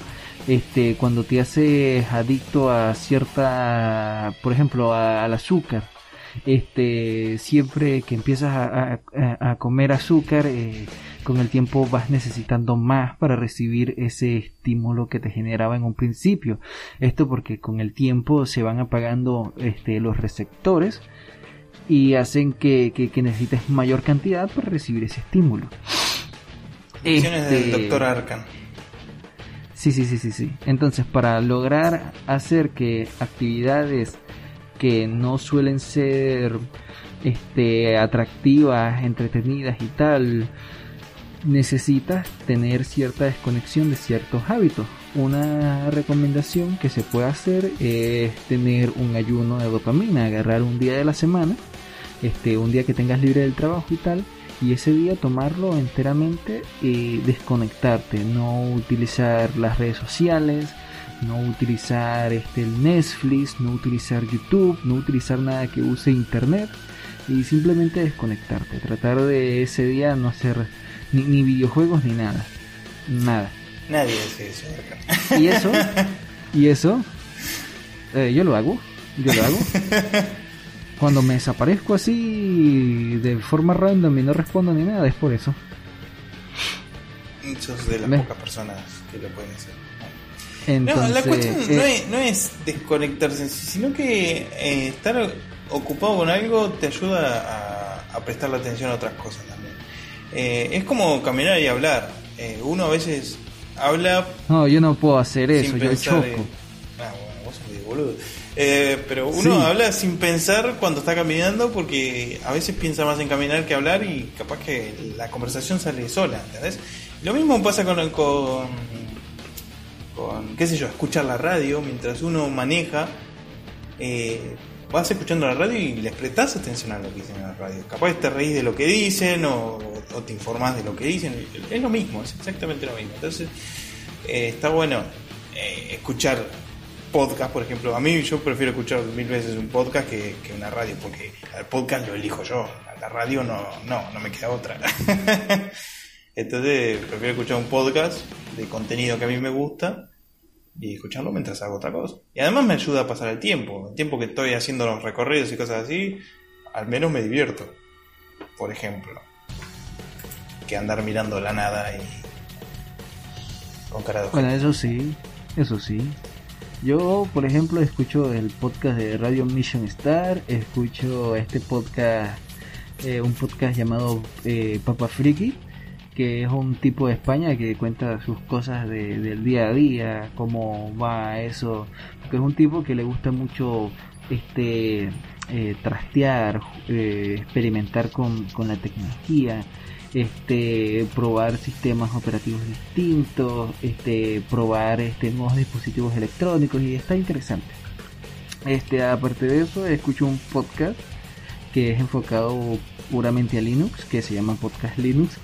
este cuando te haces adicto a cierta por ejemplo a- al azúcar este siempre que empiezas a, a- a comer azúcar eh, con el tiempo vas necesitando más para recibir ese estímulo que te generaba en un principio esto porque con el tiempo se van apagando este, los receptores y hacen que, que- que necesites mayor cantidad para recibir ese estímulo. Del Este, doctor. Sí, sí, sí, sí, sí. Entonces, para lograr hacer que actividades que no suelen ser este atractivas, entretenidas y tal, necesitas tener cierta desconexión de ciertos hábitos. Una recomendación que se puede hacer es tener un ayuno de dopamina, agarrar un día de la semana, este, un día que tengas libre del trabajo y tal, y ese día tomarlo enteramente y desconectarte, no utilizar las redes sociales, no utilizar este el Netflix, no utilizar YouTube, no utilizar nada que use internet y simplemente desconectarte, tratar de ese día no hacer ni, ni videojuegos ni nada, nada. Nadie hace eso acá. Y eso, y eso, eh, yo lo hago, yo lo hago. Cuando me desaparezco así de forma random y no respondo ni nada, es por eso. Muchos de las pocas personas que lo pueden hacer. Entonces, no, la cuestión no, eh, es, no es desconectarse, sino que eh, estar ocupado con algo te ayuda a, a prestarle atención a otras cosas también. Eh, es como caminar y hablar. Eh, uno a veces habla no, yo no puedo hacer eso, yo choco. Ah, bueno, vos sos medio boludo. Eh, pero uno Sí. habla sin pensar cuando está caminando porque a veces piensa más en caminar que hablar y capaz que la conversación sale sola, ¿entendés? Lo mismo pasa con, con, con qué sé yo, escuchar la radio mientras uno maneja. eh, vas escuchando la radio y les prestás atención a lo que dicen en la radio. Capaz te reís de lo que dicen o, o te informás de lo que dicen. Es lo mismo, es exactamente lo mismo. Entonces, eh, está bueno eh, escuchar podcast, por ejemplo. A mí yo prefiero escuchar mil veces un podcast que, que una radio, porque el podcast lo elijo yo. A la radio no, no, no me queda otra. Entonces, prefiero escuchar un podcast de contenido que a mí me gusta y escucharlo mientras hago otra cosa. Y además me ayuda a pasar el tiempo. El tiempo que estoy haciendo los recorridos y cosas así, al menos me divierto. Por ejemplo. Que andar mirando la nada y con cara de Bueno, eso sí, eso sí. Yo, por ejemplo, escucho el podcast de Radio Mission Star, escucho este podcast, eh, un podcast llamado eh, Papa Friki, que es un tipo de España que cuenta sus cosas de- del día a día, cómo va eso, porque es un tipo que le gusta mucho este eh, trastear, eh, experimentar con, con la tecnología, este probar sistemas operativos distintos, este probar este nuevos dispositivos electrónicos y está interesante. Este aparte de eso escucho un podcast que es enfocado puramente a Linux, que se llama Podcast Linux.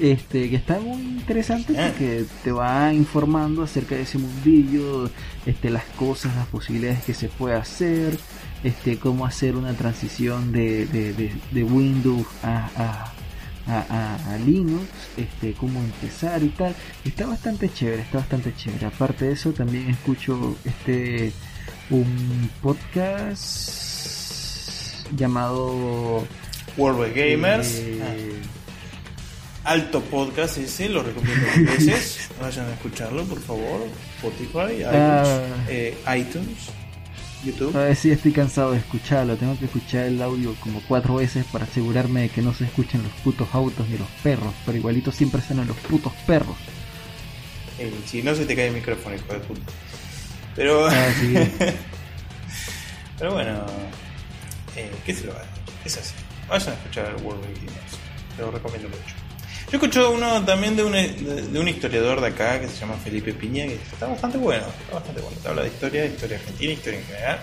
Este, que está muy interesante porque te va informando acerca de ese mundillo, este, las cosas, las posibilidades que se puede hacer, este, cómo hacer una transición de, de, de, de Windows a, a, a, a- a Linux, este, cómo empezar y tal. Está bastante chévere, está bastante chévere. Aparte de eso, también escucho este un podcast llamado World of Gamers. eh, Ah, alto podcast ese, lo recomiendo mil veces. Vayan a escucharlo, por favor. Spotify, iTunes, Ah. eh, iTunes YouTube. A ver si estoy cansado de escucharlo. Tengo que escuchar el audio como cuatro veces para asegurarme de que no se escuchen los putos autos ni los perros. Pero igualito siempre suenan los putos perros. Eh, si no se te cae el micrófono, hijo de puta. Pero, Ah, sí. pero bueno, eh, ¿qué se lo va a hacer? Es así. Vayan a escuchar World of Gamers. Lo recomiendo mucho. Yo escuché uno también de un, de, de un historiador de acá que se llama Felipe Piña, que está bastante bueno, está bastante bueno. Te habla de historia, historia argentina, historia en general.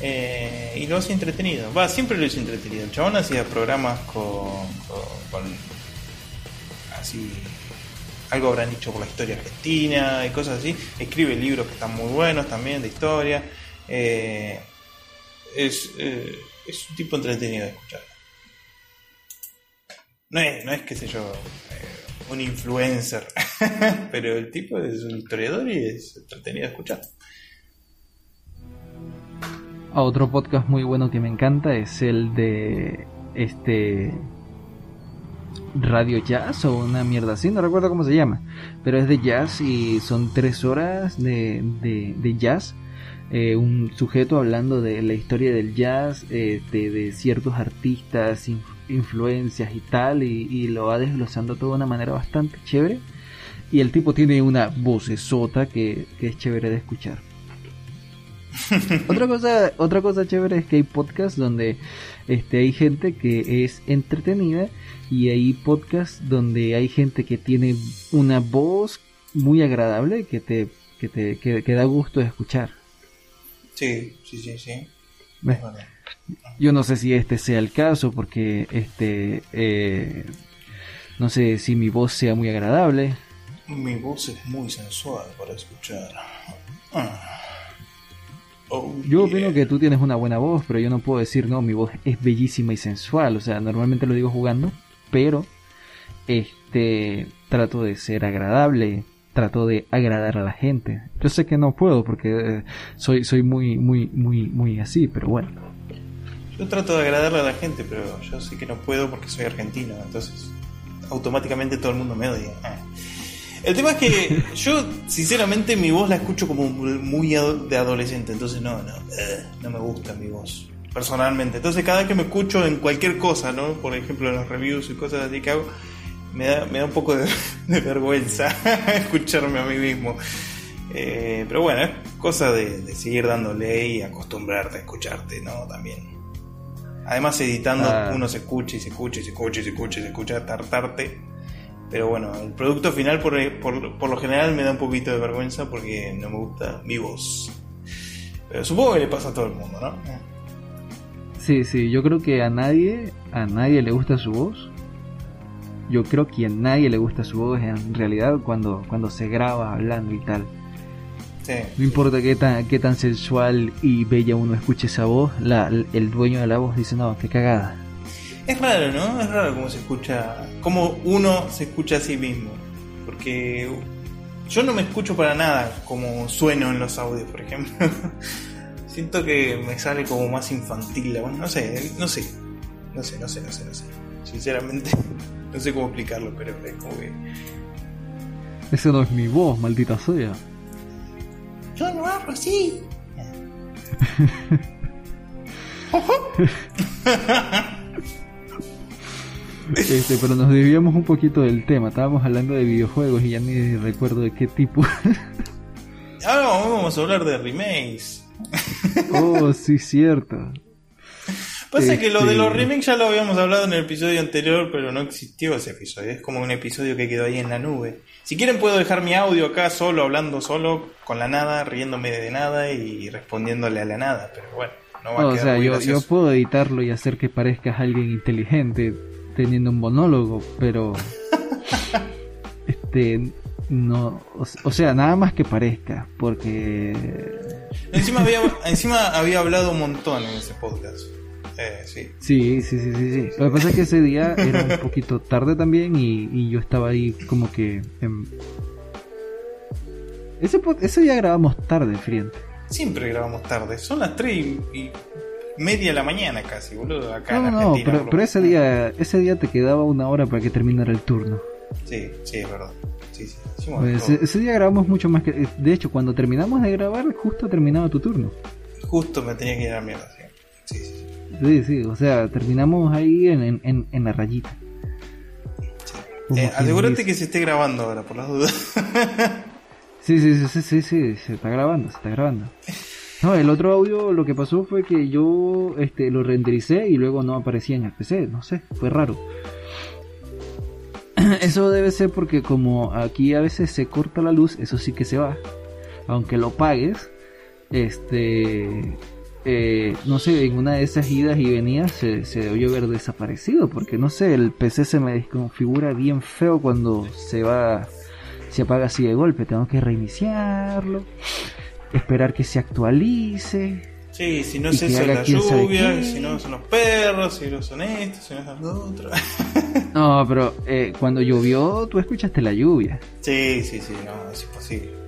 Eh, y lo hace entretenido. Va, siempre lo hizo entretenido. El chabón hacía programas con, con, así algo habrán hecho por la historia argentina y cosas así. Escribe libros que están muy buenos también de historia. Eh, es, eh, es un tipo entretenido de escuchar. No es, no es qué sé yo, eh, un influencer, pero el tipo es un historiador y es entretenido escuchar. A otro podcast muy bueno que me encanta es el de este Radio Jazz o una mierda así, no recuerdo cómo se llama, pero es de jazz y son tres horas de, de, de jazz. Eh, un sujeto hablando de la historia del jazz, eh, de, de ciertos artistas, inf- influencias y tal, y, y lo va desglosando todo de una manera bastante chévere. y el tipo tiene una vocesota que, que es chévere de escuchar. otra cosa, otra cosa chévere es que hay podcasts donde este, hay gente que es entretenida y hay podcasts donde hay gente que tiene una voz muy agradable que te, que te que, que da gusto de escuchar. Sí, sí, sí, sí. Ve. Yo no sé si este sea el caso porque este eh, no sé si mi voz sea muy agradable. Mi voz es muy sensual para escuchar. Ah. Oh, Yo yeah. opino que tú tienes una buena voz, pero yo no puedo decir no, mi voz es bellísima y sensual. O sea, normalmente lo digo jugando, pero este trato de ser agradable, trato de agradar a la gente. Yo sé que no puedo porque eh, soy soy muy muy muy muy así, pero bueno. Yo trato de agradarle a la gente, pero yo sé que no puedo porque soy argentino, entonces automáticamente todo el mundo me odia. Ah. El tema es que yo, sinceramente, mi voz la escucho como muy de adolescente, entonces no, no, eh, no me gusta mi voz, personalmente. Entonces cada vez que me escucho en cualquier cosa, ¿no? Por ejemplo, en los reviews y cosas así que hago, me da, me da un poco de, de vergüenza escucharme a mí mismo. Eh, pero bueno, es cosa de, de seguir dándole y acostumbrarte a escucharte, ¿no? También. Además, editando, Ah. uno se escucha y se escucha y se escucha y se escucha y se escucha tartarte. Pero bueno, el producto final por, por, por lo general me da un poquito de vergüenza porque no me gusta mi voz. Pero supongo que le pasa a todo el mundo, ¿no? Sí, sí, yo creo que a nadie, a nadie le gusta su voz. Yo creo que a nadie le gusta su voz en realidad cuando, cuando se graba hablando y tal. Sí. No importa qué tan, qué tan sensual y bella uno escuche esa voz, la, el dueño de la voz dice, no, qué cagada. Es raro, ¿no? Es raro cómo se escucha, cómo uno se escucha a sí mismo. Porque yo no me escucho para nada como sueno en los audios, por ejemplo. Siento que me sale como más infantil. Bueno, no sé, no sé. No sé, no sé, no sé, no sé. Sinceramente, no sé cómo explicarlo, pero es como que. Esa no es mi voz, maldita sea. Yo no hablo así. Este, pero nos desviamos un poquito del tema. Estábamos hablando de videojuegos y ya ni recuerdo de qué tipo. Ahora vamos a hablar de remakes. oh, sí, cierto. Pasa que lo de los remakes ya lo habíamos hablado en el episodio anterior, pero no existió ese episodio. Es como un episodio que quedó ahí en la nube. Si quieren puedo dejar mi audio acá solo, hablando solo, con la nada, riéndome de nada y respondiéndole a la nada. Pero bueno, no va No, a o quedar sea, muy yo, puedo editarlo y hacer que parezcas alguien inteligente teniendo un monólogo, pero este no, o, o sea, nada más que parezca, porque Encima había, encima había hablado un montón en ese podcast. Eh, sí. sí, sí, sí, sí, sí. Lo que pasa es que ese día era un poquito tarde también y, y yo estaba ahí como que ese ese día grabamos tarde, friente. Siempre grabamos tarde. Son las 3 y, y media de la mañana casi, boludo. Acá No, en no, pero, pero ese día ese día te quedaba una hora para que terminara el turno. Sí, sí, es verdad. Sí, sí. Pues, ese, ese día grabamos mucho más que. De hecho, cuando terminamos de grabar, justo terminaba tu turno. Justo me tenía que ir a la mierda, sí. Sí, sí, sí. Sí, o sea, terminamos ahí en, en, en, en la rayita. Eh, asegúrate que se esté grabando ahora, por las dudas. Sí, sí, sí, sí, sí, sí, se está grabando, se está grabando. No, el otro audio lo que pasó fue que yo este, lo rendericé y luego no aparecía en el PC, no sé, fue raro. Eso debe ser porque como aquí a veces se corta la luz, eso sí que se va. Aunque lo pagues, este, eh, no sé, en una de esas idas y venidas se, se debió haber desaparecido, porque no sé, el PC se me desconfigura bien feo cuando se va, se apaga así de golpe, tengo que reiniciarlo, esperar que se actualice. Sí, si no es eso la lluvia, si no son los perros, si no son estos, si no son los otros. No, pero eh, cuando llovió, tú escuchaste la lluvia. sí, sí, sí, no, es imposible.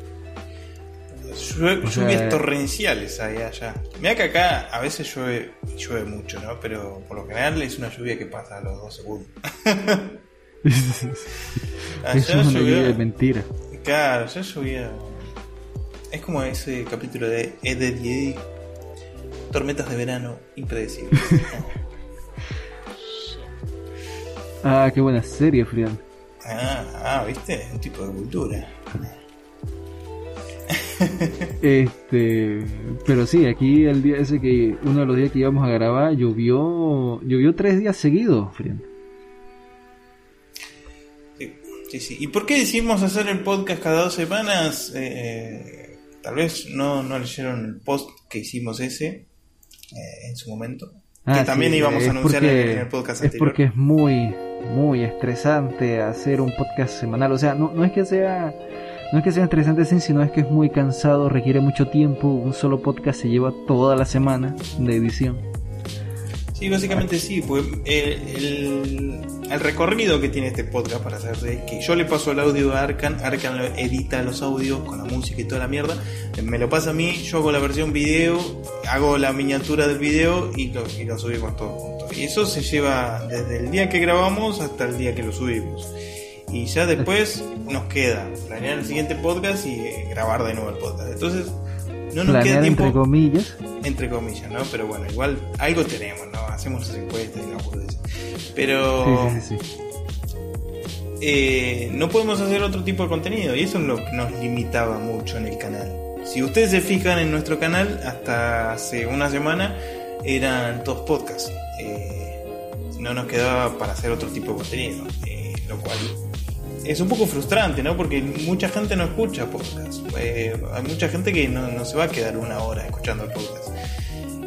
Llue- O sea- lluvias torrenciales ahí allá. Mira que acá a veces llueve, llueve mucho, ¿no? Pero por lo general es una lluvia que pasa a los dos segundos. Eso Allá es una lluvia de mentira. Claro, ya llovía. Es como ese capítulo de Ed. Tormentas de verano impredecibles. Ah, qué buena serie, Frian. Ah, ah, ¿viste? Un tipo de cultura. Este, pero sí, aquí el día ese que uno de los días que íbamos a grabar llovió, llovió tres días seguidos, friend. Sí, sí, sí. ¿Y por qué decidimos hacer el podcast cada dos semanas? Eh, tal vez no, no leyeron el post que hicimos ese eh, en su momento. Ah, que también sí, íbamos a es anunciar porque- en, el podcast Es anterior. porque es muy, muy estresante hacer un podcast semanal. O sea, no, no es que sea, no es que sea estresante, sí, sino es que es muy cansado, requiere mucho tiempo. Un solo podcast se lleva toda la semana de edición. Sí, básicamente sí, pues el, recorrido que tiene este podcast para hacerse es que yo le paso el audio a Arkan, Arkan lo edita los audios con la música y toda la mierda, me lo pasa a mí, yo hago la versión video, hago la miniatura del video y lo, y subimos todos juntos. Y eso se lleva desde el día que grabamos hasta el día que lo subimos. Y ya después nos queda planear el siguiente podcast y eh, grabar de nuevo el podcast. Entonces, no nos queda tiempo entre comillas. entre comillas, ¿no? Pero bueno, igual algo tenemos, ¿no? Hacemos las encuestas y boludeces. Pero Sí, sí, sí, eh, no podemos hacer otro tipo de contenido y eso es lo que nos limitaba mucho en el canal. Si ustedes se fijan en nuestro canal, hasta hace una semana eran todos podcasts. Eh, no nos quedaba para hacer otro tipo de contenido, eh, lo cual es un poco frustrante, ¿no? Porque mucha gente no escucha podcast. Eh, hay mucha gente que no, no se va a quedar una hora escuchando el podcast.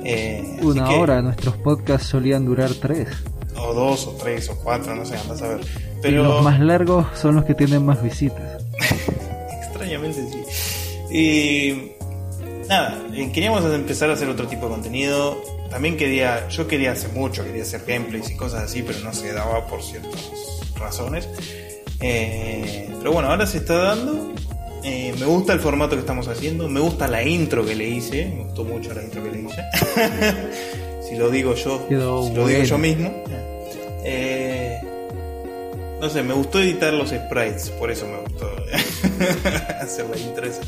Eh, Una que- hora, nuestros podcasts solían durar tres. O dos, o tres, o cuatro, no sé, andas a ver. Y Pero los más largos son los que tienen más visitas. extrañamente sí. Y nada, eh, queríamos empezar a hacer otro tipo de contenido. También quería, yo quería hace mucho, quería hacer gameplays y cosas así, pero no se daba por ciertas razones. Eh, pero bueno, ahora se está dando. Eh, me gusta el formato que estamos haciendo. Me gusta la intro que le hice. Me gustó mucho la intro que le hice. si lo digo yo, Quedó si lo digo yo mismo. Eh, no sé, me gustó editar los sprites, por eso me gustó hacer la intro esa.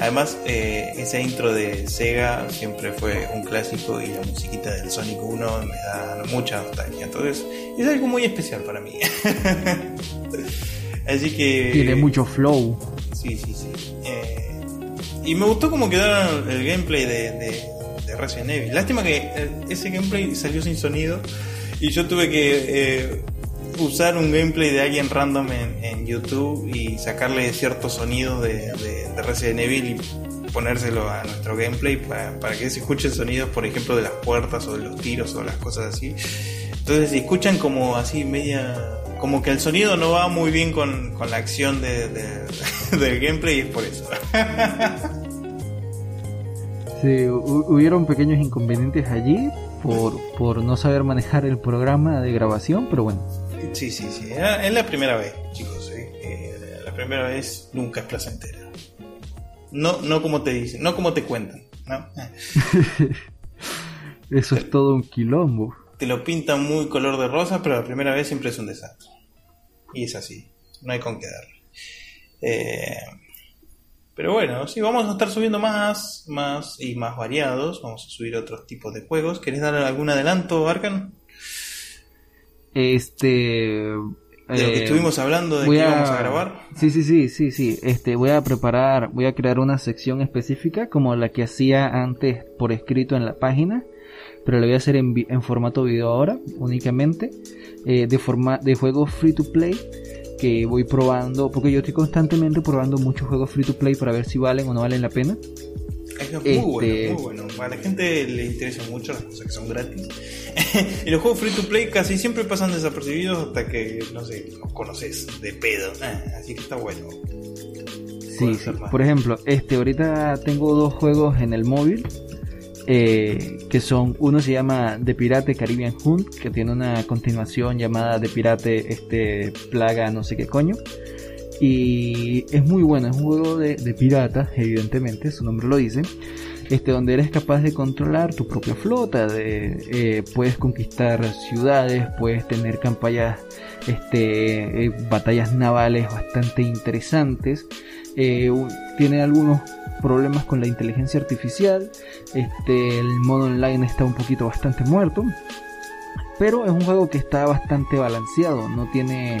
Además, eh, esa intro de Sega siempre fue un clásico y la musiquita del Sonic 1 me da mucha nostalgia. Entonces, es algo muy especial para mí. Así que... Tiene mucho flow. Sí, sí, sí. Eh, y me gustó como quedaron el gameplay de, de, de Resident Evil. Lástima que eh, ese gameplay salió sin sonido y yo tuve que eh, usar un gameplay de alguien random en, en YouTube y sacarle ciertos sonidos de, de- de Resident Evil y ponérselo a nuestro gameplay para, para que se escuchen sonidos, por ejemplo, de las puertas o de los tiros o las cosas así. Entonces, si escuchan como así media... Como que el sonido no va muy bien con, con la acción de, de- del gameplay y es por eso. Sí, hu- hubieron pequeños inconvenientes allí por, por no saber manejar el programa de grabación, pero bueno. Sí, sí, sí. Ah, Es la primera vez, chicos. ¿eh? Eh, la primera vez nunca es placentera. No, no como te dicen, no como te cuentan. ¿no? Eso es todo un quilombo. Te lo pintan muy color de rosa, pero la primera vez siempre es un desastre. Y es así. No hay con qué darle. Eh, pero bueno, sí, vamos a estar subiendo más, más y más variados. Vamos a subir otros tipos de juegos. ¿Querés dar algún adelanto, Arkan? Este. De lo que eh, estuvimos hablando de que íbamos a grabar. Sí, sí, sí, sí, sí. Este, voy a preparar, voy a crear una sección específica como la que hacía antes por escrito en la página, pero la voy a hacer en, en formato video ahora únicamente, eh, de forma de juegos free to play que voy probando, porque yo estoy constantemente probando muchos juegos free to play para ver si valen o no valen la pena. Eso es muy Este- bueno, muy bueno. A la gente le interesa mucho las cosas que son gratis. y los juegos free to play casi siempre pasan desapercibidos hasta que, no sé, los conoces de pedo. Ah, así que está bueno. Sí, sí. Por ejemplo, este ahorita tengo dos juegos en el móvil. Eh, que son uno se llama The Pirate Caribbean Hunt que tiene una continuación llamada The Pirate este plaga no sé qué coño. Y es muy bueno es un juego de, de piratas evidentemente su nombre lo dice este donde eres capaz de controlar tu propia flota de eh, puedes conquistar ciudades puedes tener campañas este eh, batallas navales bastante interesantes. Eh, tiene algunos problemas con la inteligencia artificial este el modo online está un poquito bastante muerto pero es un juego que está bastante balanceado no tiene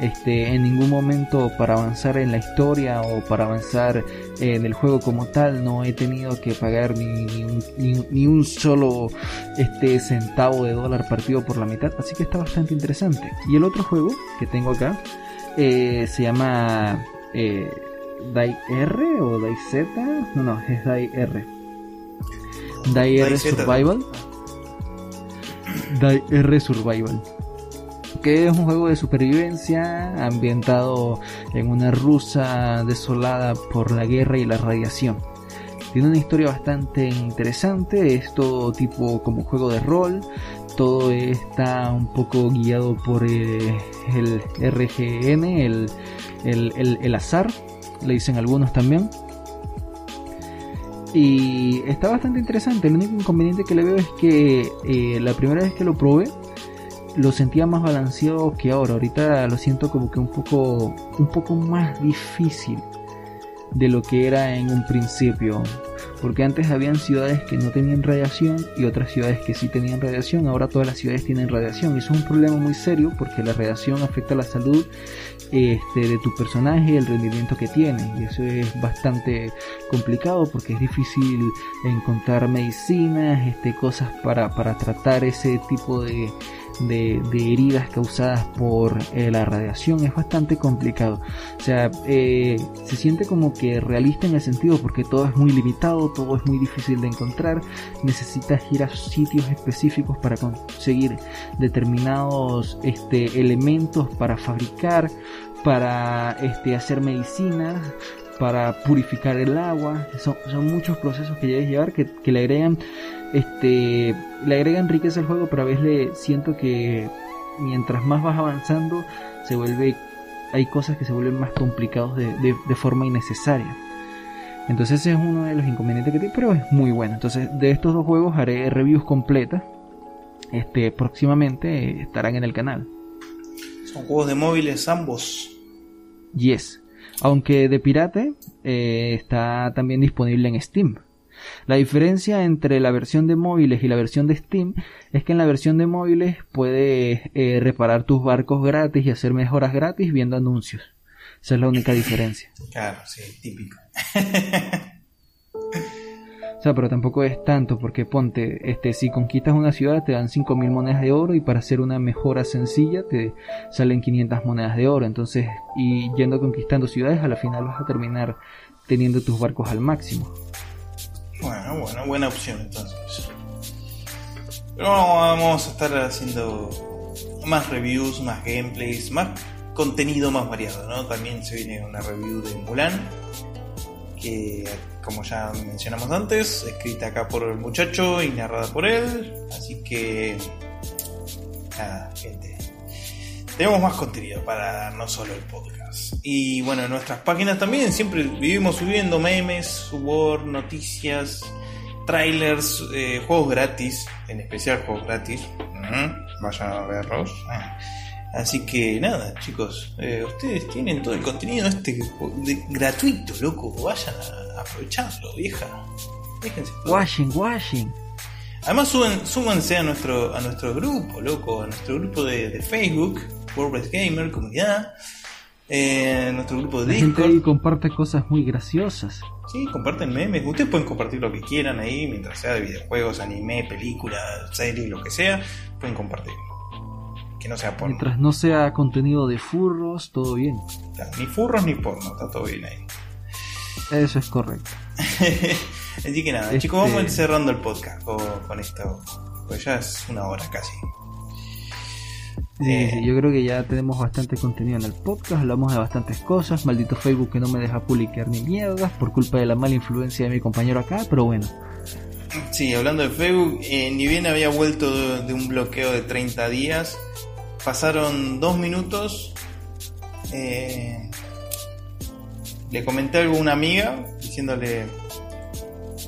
Este, en ningún momento para avanzar en la historia o para avanzar en el juego como tal no he tenido que pagar ni, ni, un, ni- ni un solo este, centavo de dólar partido por la mitad, así que está bastante interesante. Y el otro juego que tengo acá eh, se llama eh, Dai R o Dai Z, no, no, es Dai R. Dai R. Survival. Dai R Survival. Que es un juego de supervivencia ambientado en una Rusia desolada por la guerra y la radiación. Tiene una historia bastante interesante, es todo tipo como juego de rol, todo está un poco guiado por eh, el RGN, el, el, el- el azar, le dicen algunos también. Y está bastante interesante, el único inconveniente que le veo es que eh, la primera vez que lo probé lo sentía más balanceado que ahora, ahorita lo siento como que un poco, un poco más difícil de lo que era en un principio. Porque antes habían ciudades que no tenían radiación y otras ciudades que sí tenían radiación. Ahora todas las ciudades tienen radiación. Eso es un problema muy serio porque la radiación afecta la salud este, de tu personaje y el rendimiento que tiene. Y eso es bastante complicado porque es difícil encontrar medicinas, este, cosas para, para tratar ese tipo de, de, de heridas causadas por eh, la radiación. Es bastante complicado. O sea, eh, se siente como que realista en el sentido porque todo es muy limitado, todo es muy difícil de encontrar. Necesitas ir a sitios específicos para conseguir determinados este, elementos para fabricar, para este, hacer medicinas, para purificar el agua. Son, son muchos procesos que debes llevar que, que le agregan este le agregan riqueza al juego, pero a veces le siento que mientras más vas avanzando se vuelve hay cosas que se vuelven más complicados de, de, de forma innecesaria. Entonces ese es uno de los inconvenientes que tiene, pero es muy bueno. Entonces de estos dos juegos haré reviews completas. Este próximamente eh, estarán en el canal. Son juegos de móviles ambos. Yes. Aunque de pirate eh, está también disponible en Steam. La diferencia entre la versión de móviles y la versión de Steam es que en la versión de móviles puedes eh, reparar tus barcos gratis y hacer mejoras gratis viendo anuncios. Esa es la única diferencia. Claro, sí, típico. O sea, pero tampoco es tanto porque ponte, este, si conquistas una ciudad te dan 5.000 monedas de oro y para hacer una mejora sencilla te salen 500 monedas de oro. Entonces, y yendo conquistando ciudades, a la final vas a terminar teniendo tus barcos al máximo. Bueno, bueno, buena opción entonces. Pero vamos a estar haciendo más reviews, más gameplays, más contenido más variado, ¿no? También se viene una review de Mulan, que como ya mencionamos antes, escrita acá por el muchacho y narrada por él. Así que, nada, gente. Tenemos más contenido para no solo el podcast. Y bueno, en nuestras páginas también siempre vivimos subiendo memes, humor, noticias, trailers, eh, juegos gratis, en especial juegos gratis. Ujú, Vayan a verlos. Ah. Así que nada, chicos, eh, ustedes tienen todo el contenido este de- gratuito, loco. Vayan a aprovecharlo, vieja. Déjense. Washing, washing. Además suben, súbanse a nuestro, a nuestro grupo, loco, a nuestro grupo de, de Facebook, WordPress Gamer, comunidad, eh, nuestro grupo La de gente ahí Discord. comparte cosas muy graciosas. Sí, comparten memes. Ustedes pueden compartir lo que quieran ahí, mientras sea de videojuegos, anime, películas, series, lo que sea, pueden compartir. Que no sea porno. Mientras no sea contenido de furros, todo bien. Ni furros ni porno, está todo bien ahí. Eso es correcto. Así que nada, Este- chicos, vamos ir cerrando el podcast con, con esto. Pues ya es una hora casi. Sí, Eh. sí, yo creo que ya tenemos bastante contenido en el podcast, hablamos de bastantes cosas, maldito Facebook que no me deja publicar ni mierdas por culpa de la mala influencia de mi compañero acá, pero bueno, Sí, hablando de Facebook, eh, ni bien había vuelto de, de un bloqueo de 30 días, pasaron dos minutos, eh, le comenté algo a una amiga diciéndole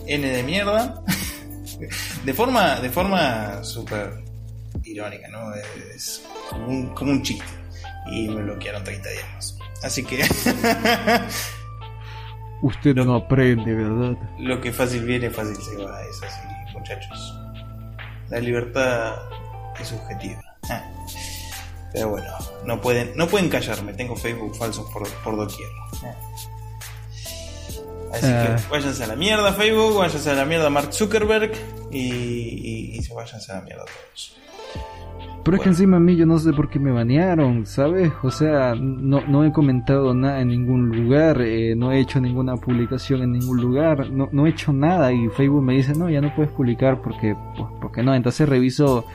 N de mierda, de forma, de forma súper irónica, ¿no? Es como un, como un chiste, y me bloquearon 30 días más. Así que usted no aprende, ¿verdad? Lo que fácil viene, fácil se va. Es así, muchachos. La libertad es subjetiva. Ah. Pero bueno, no pueden, no pueden callarme, tengo Facebook falsos por, por doquier. Así Ah. que váyanse a la mierda Facebook, váyanse a la mierda Mark Zuckerberg y, y, y se váyanse a la mierda todos. Pero es que encima a mí yo no sé por qué me banearon, ¿sabes? O sea, no, no he comentado nada en ningún lugar, eh, no he hecho ninguna publicación en ningún lugar, no, no he hecho nada y Facebook me dice, no, ya no puedes publicar porque, pues, porque no. Entonces reviso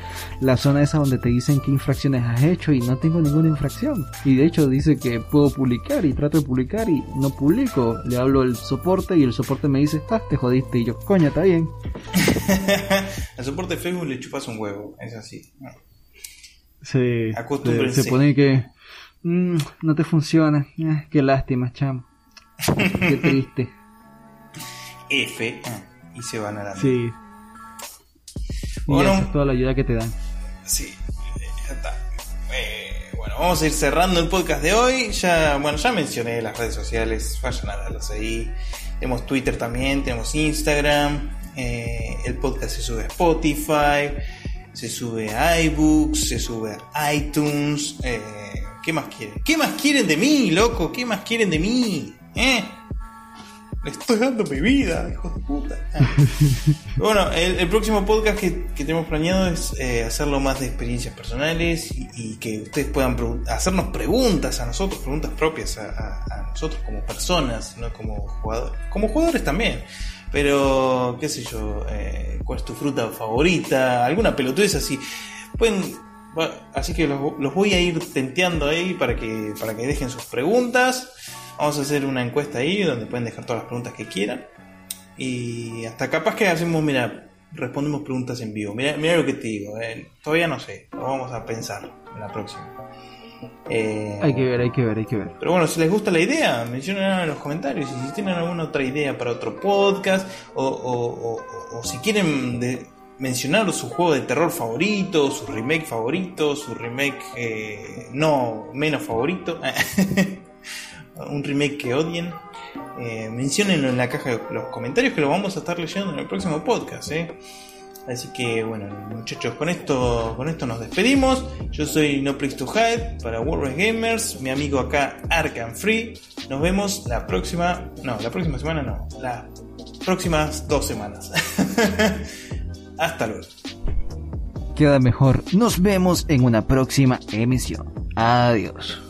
la zona esa donde te dicen qué infracciones has hecho y no tengo ninguna infracción. Y de hecho dice que puedo publicar y trato de publicar y no publico. Le hablo al soporte y el soporte me dice, ah, te jodiste. Y yo, coño, está bien. Al soporte de Facebook le chupas un huevo, es así. Se, se pone que "Mm, no te funciona. Eh, qué lástima, chamo. Qué triste. F y se van a la. Sí. Y Bueno. esa es toda la ayuda que te dan. Sí, ya está. Eh, bueno, vamos a ir cerrando el podcast de hoy. Ya, bueno, ya mencioné las redes sociales, vayan a verlas ahí. Tenemos Twitter también, tenemos Instagram. eh, el podcast se sube a Spotify, se sube a iBooks, se sube a iTunes. eh, ¿Qué más quieren? ¿Qué más quieren de mí, loco? ¿Qué más quieren de mí? ¿Eh? Le estoy dando mi vida, hijo de puta. Ah. Bueno, el, el próximo podcast que, que tenemos planeado es eh, hacerlo más de experiencias personales y, y que ustedes puedan hacernos preguntas a nosotros, preguntas propias a, a- a nosotros como personas, no como jugadores. Como jugadores también. Pero, qué sé yo, eh, ¿cuál es tu fruta favorita? Alguna pelotudez así. Pueden, así que los, los voy a ir tenteando ahí para que, para que dejen sus preguntas. Vamos a hacer una encuesta ahí donde pueden dejar todas las preguntas que quieran. Y hasta capaz que hacemos, mira, respondemos preguntas en vivo. Mira, mira lo que te digo, eh, todavía no sé, lo vamos a pensar en la próxima. Eh, Hay que ver, hay que ver, hay que ver. pero bueno, si les gusta la idea, mencionen en los comentarios. Y si tienen alguna otra idea para otro podcast, o, o- o- o si quieren de- mencionar su juego de terror favorito, su remake favorito, su remake eh, no menos favorito, un remake que odien, eh, menciónenlo en la caja de los comentarios que lo vamos a estar leyendo en el próximo podcast. ¿eh? Así que bueno, muchachos, con esto, con esto nos despedimos. Yo soy No Place to Hide para Warriors Gamers, mi amigo acá Arkham Free. Nos vemos la próxima, no, la próxima semana no, las próximas dos semanas. Hasta luego. Queda mejor. Nos vemos en una próxima emisión. Adiós.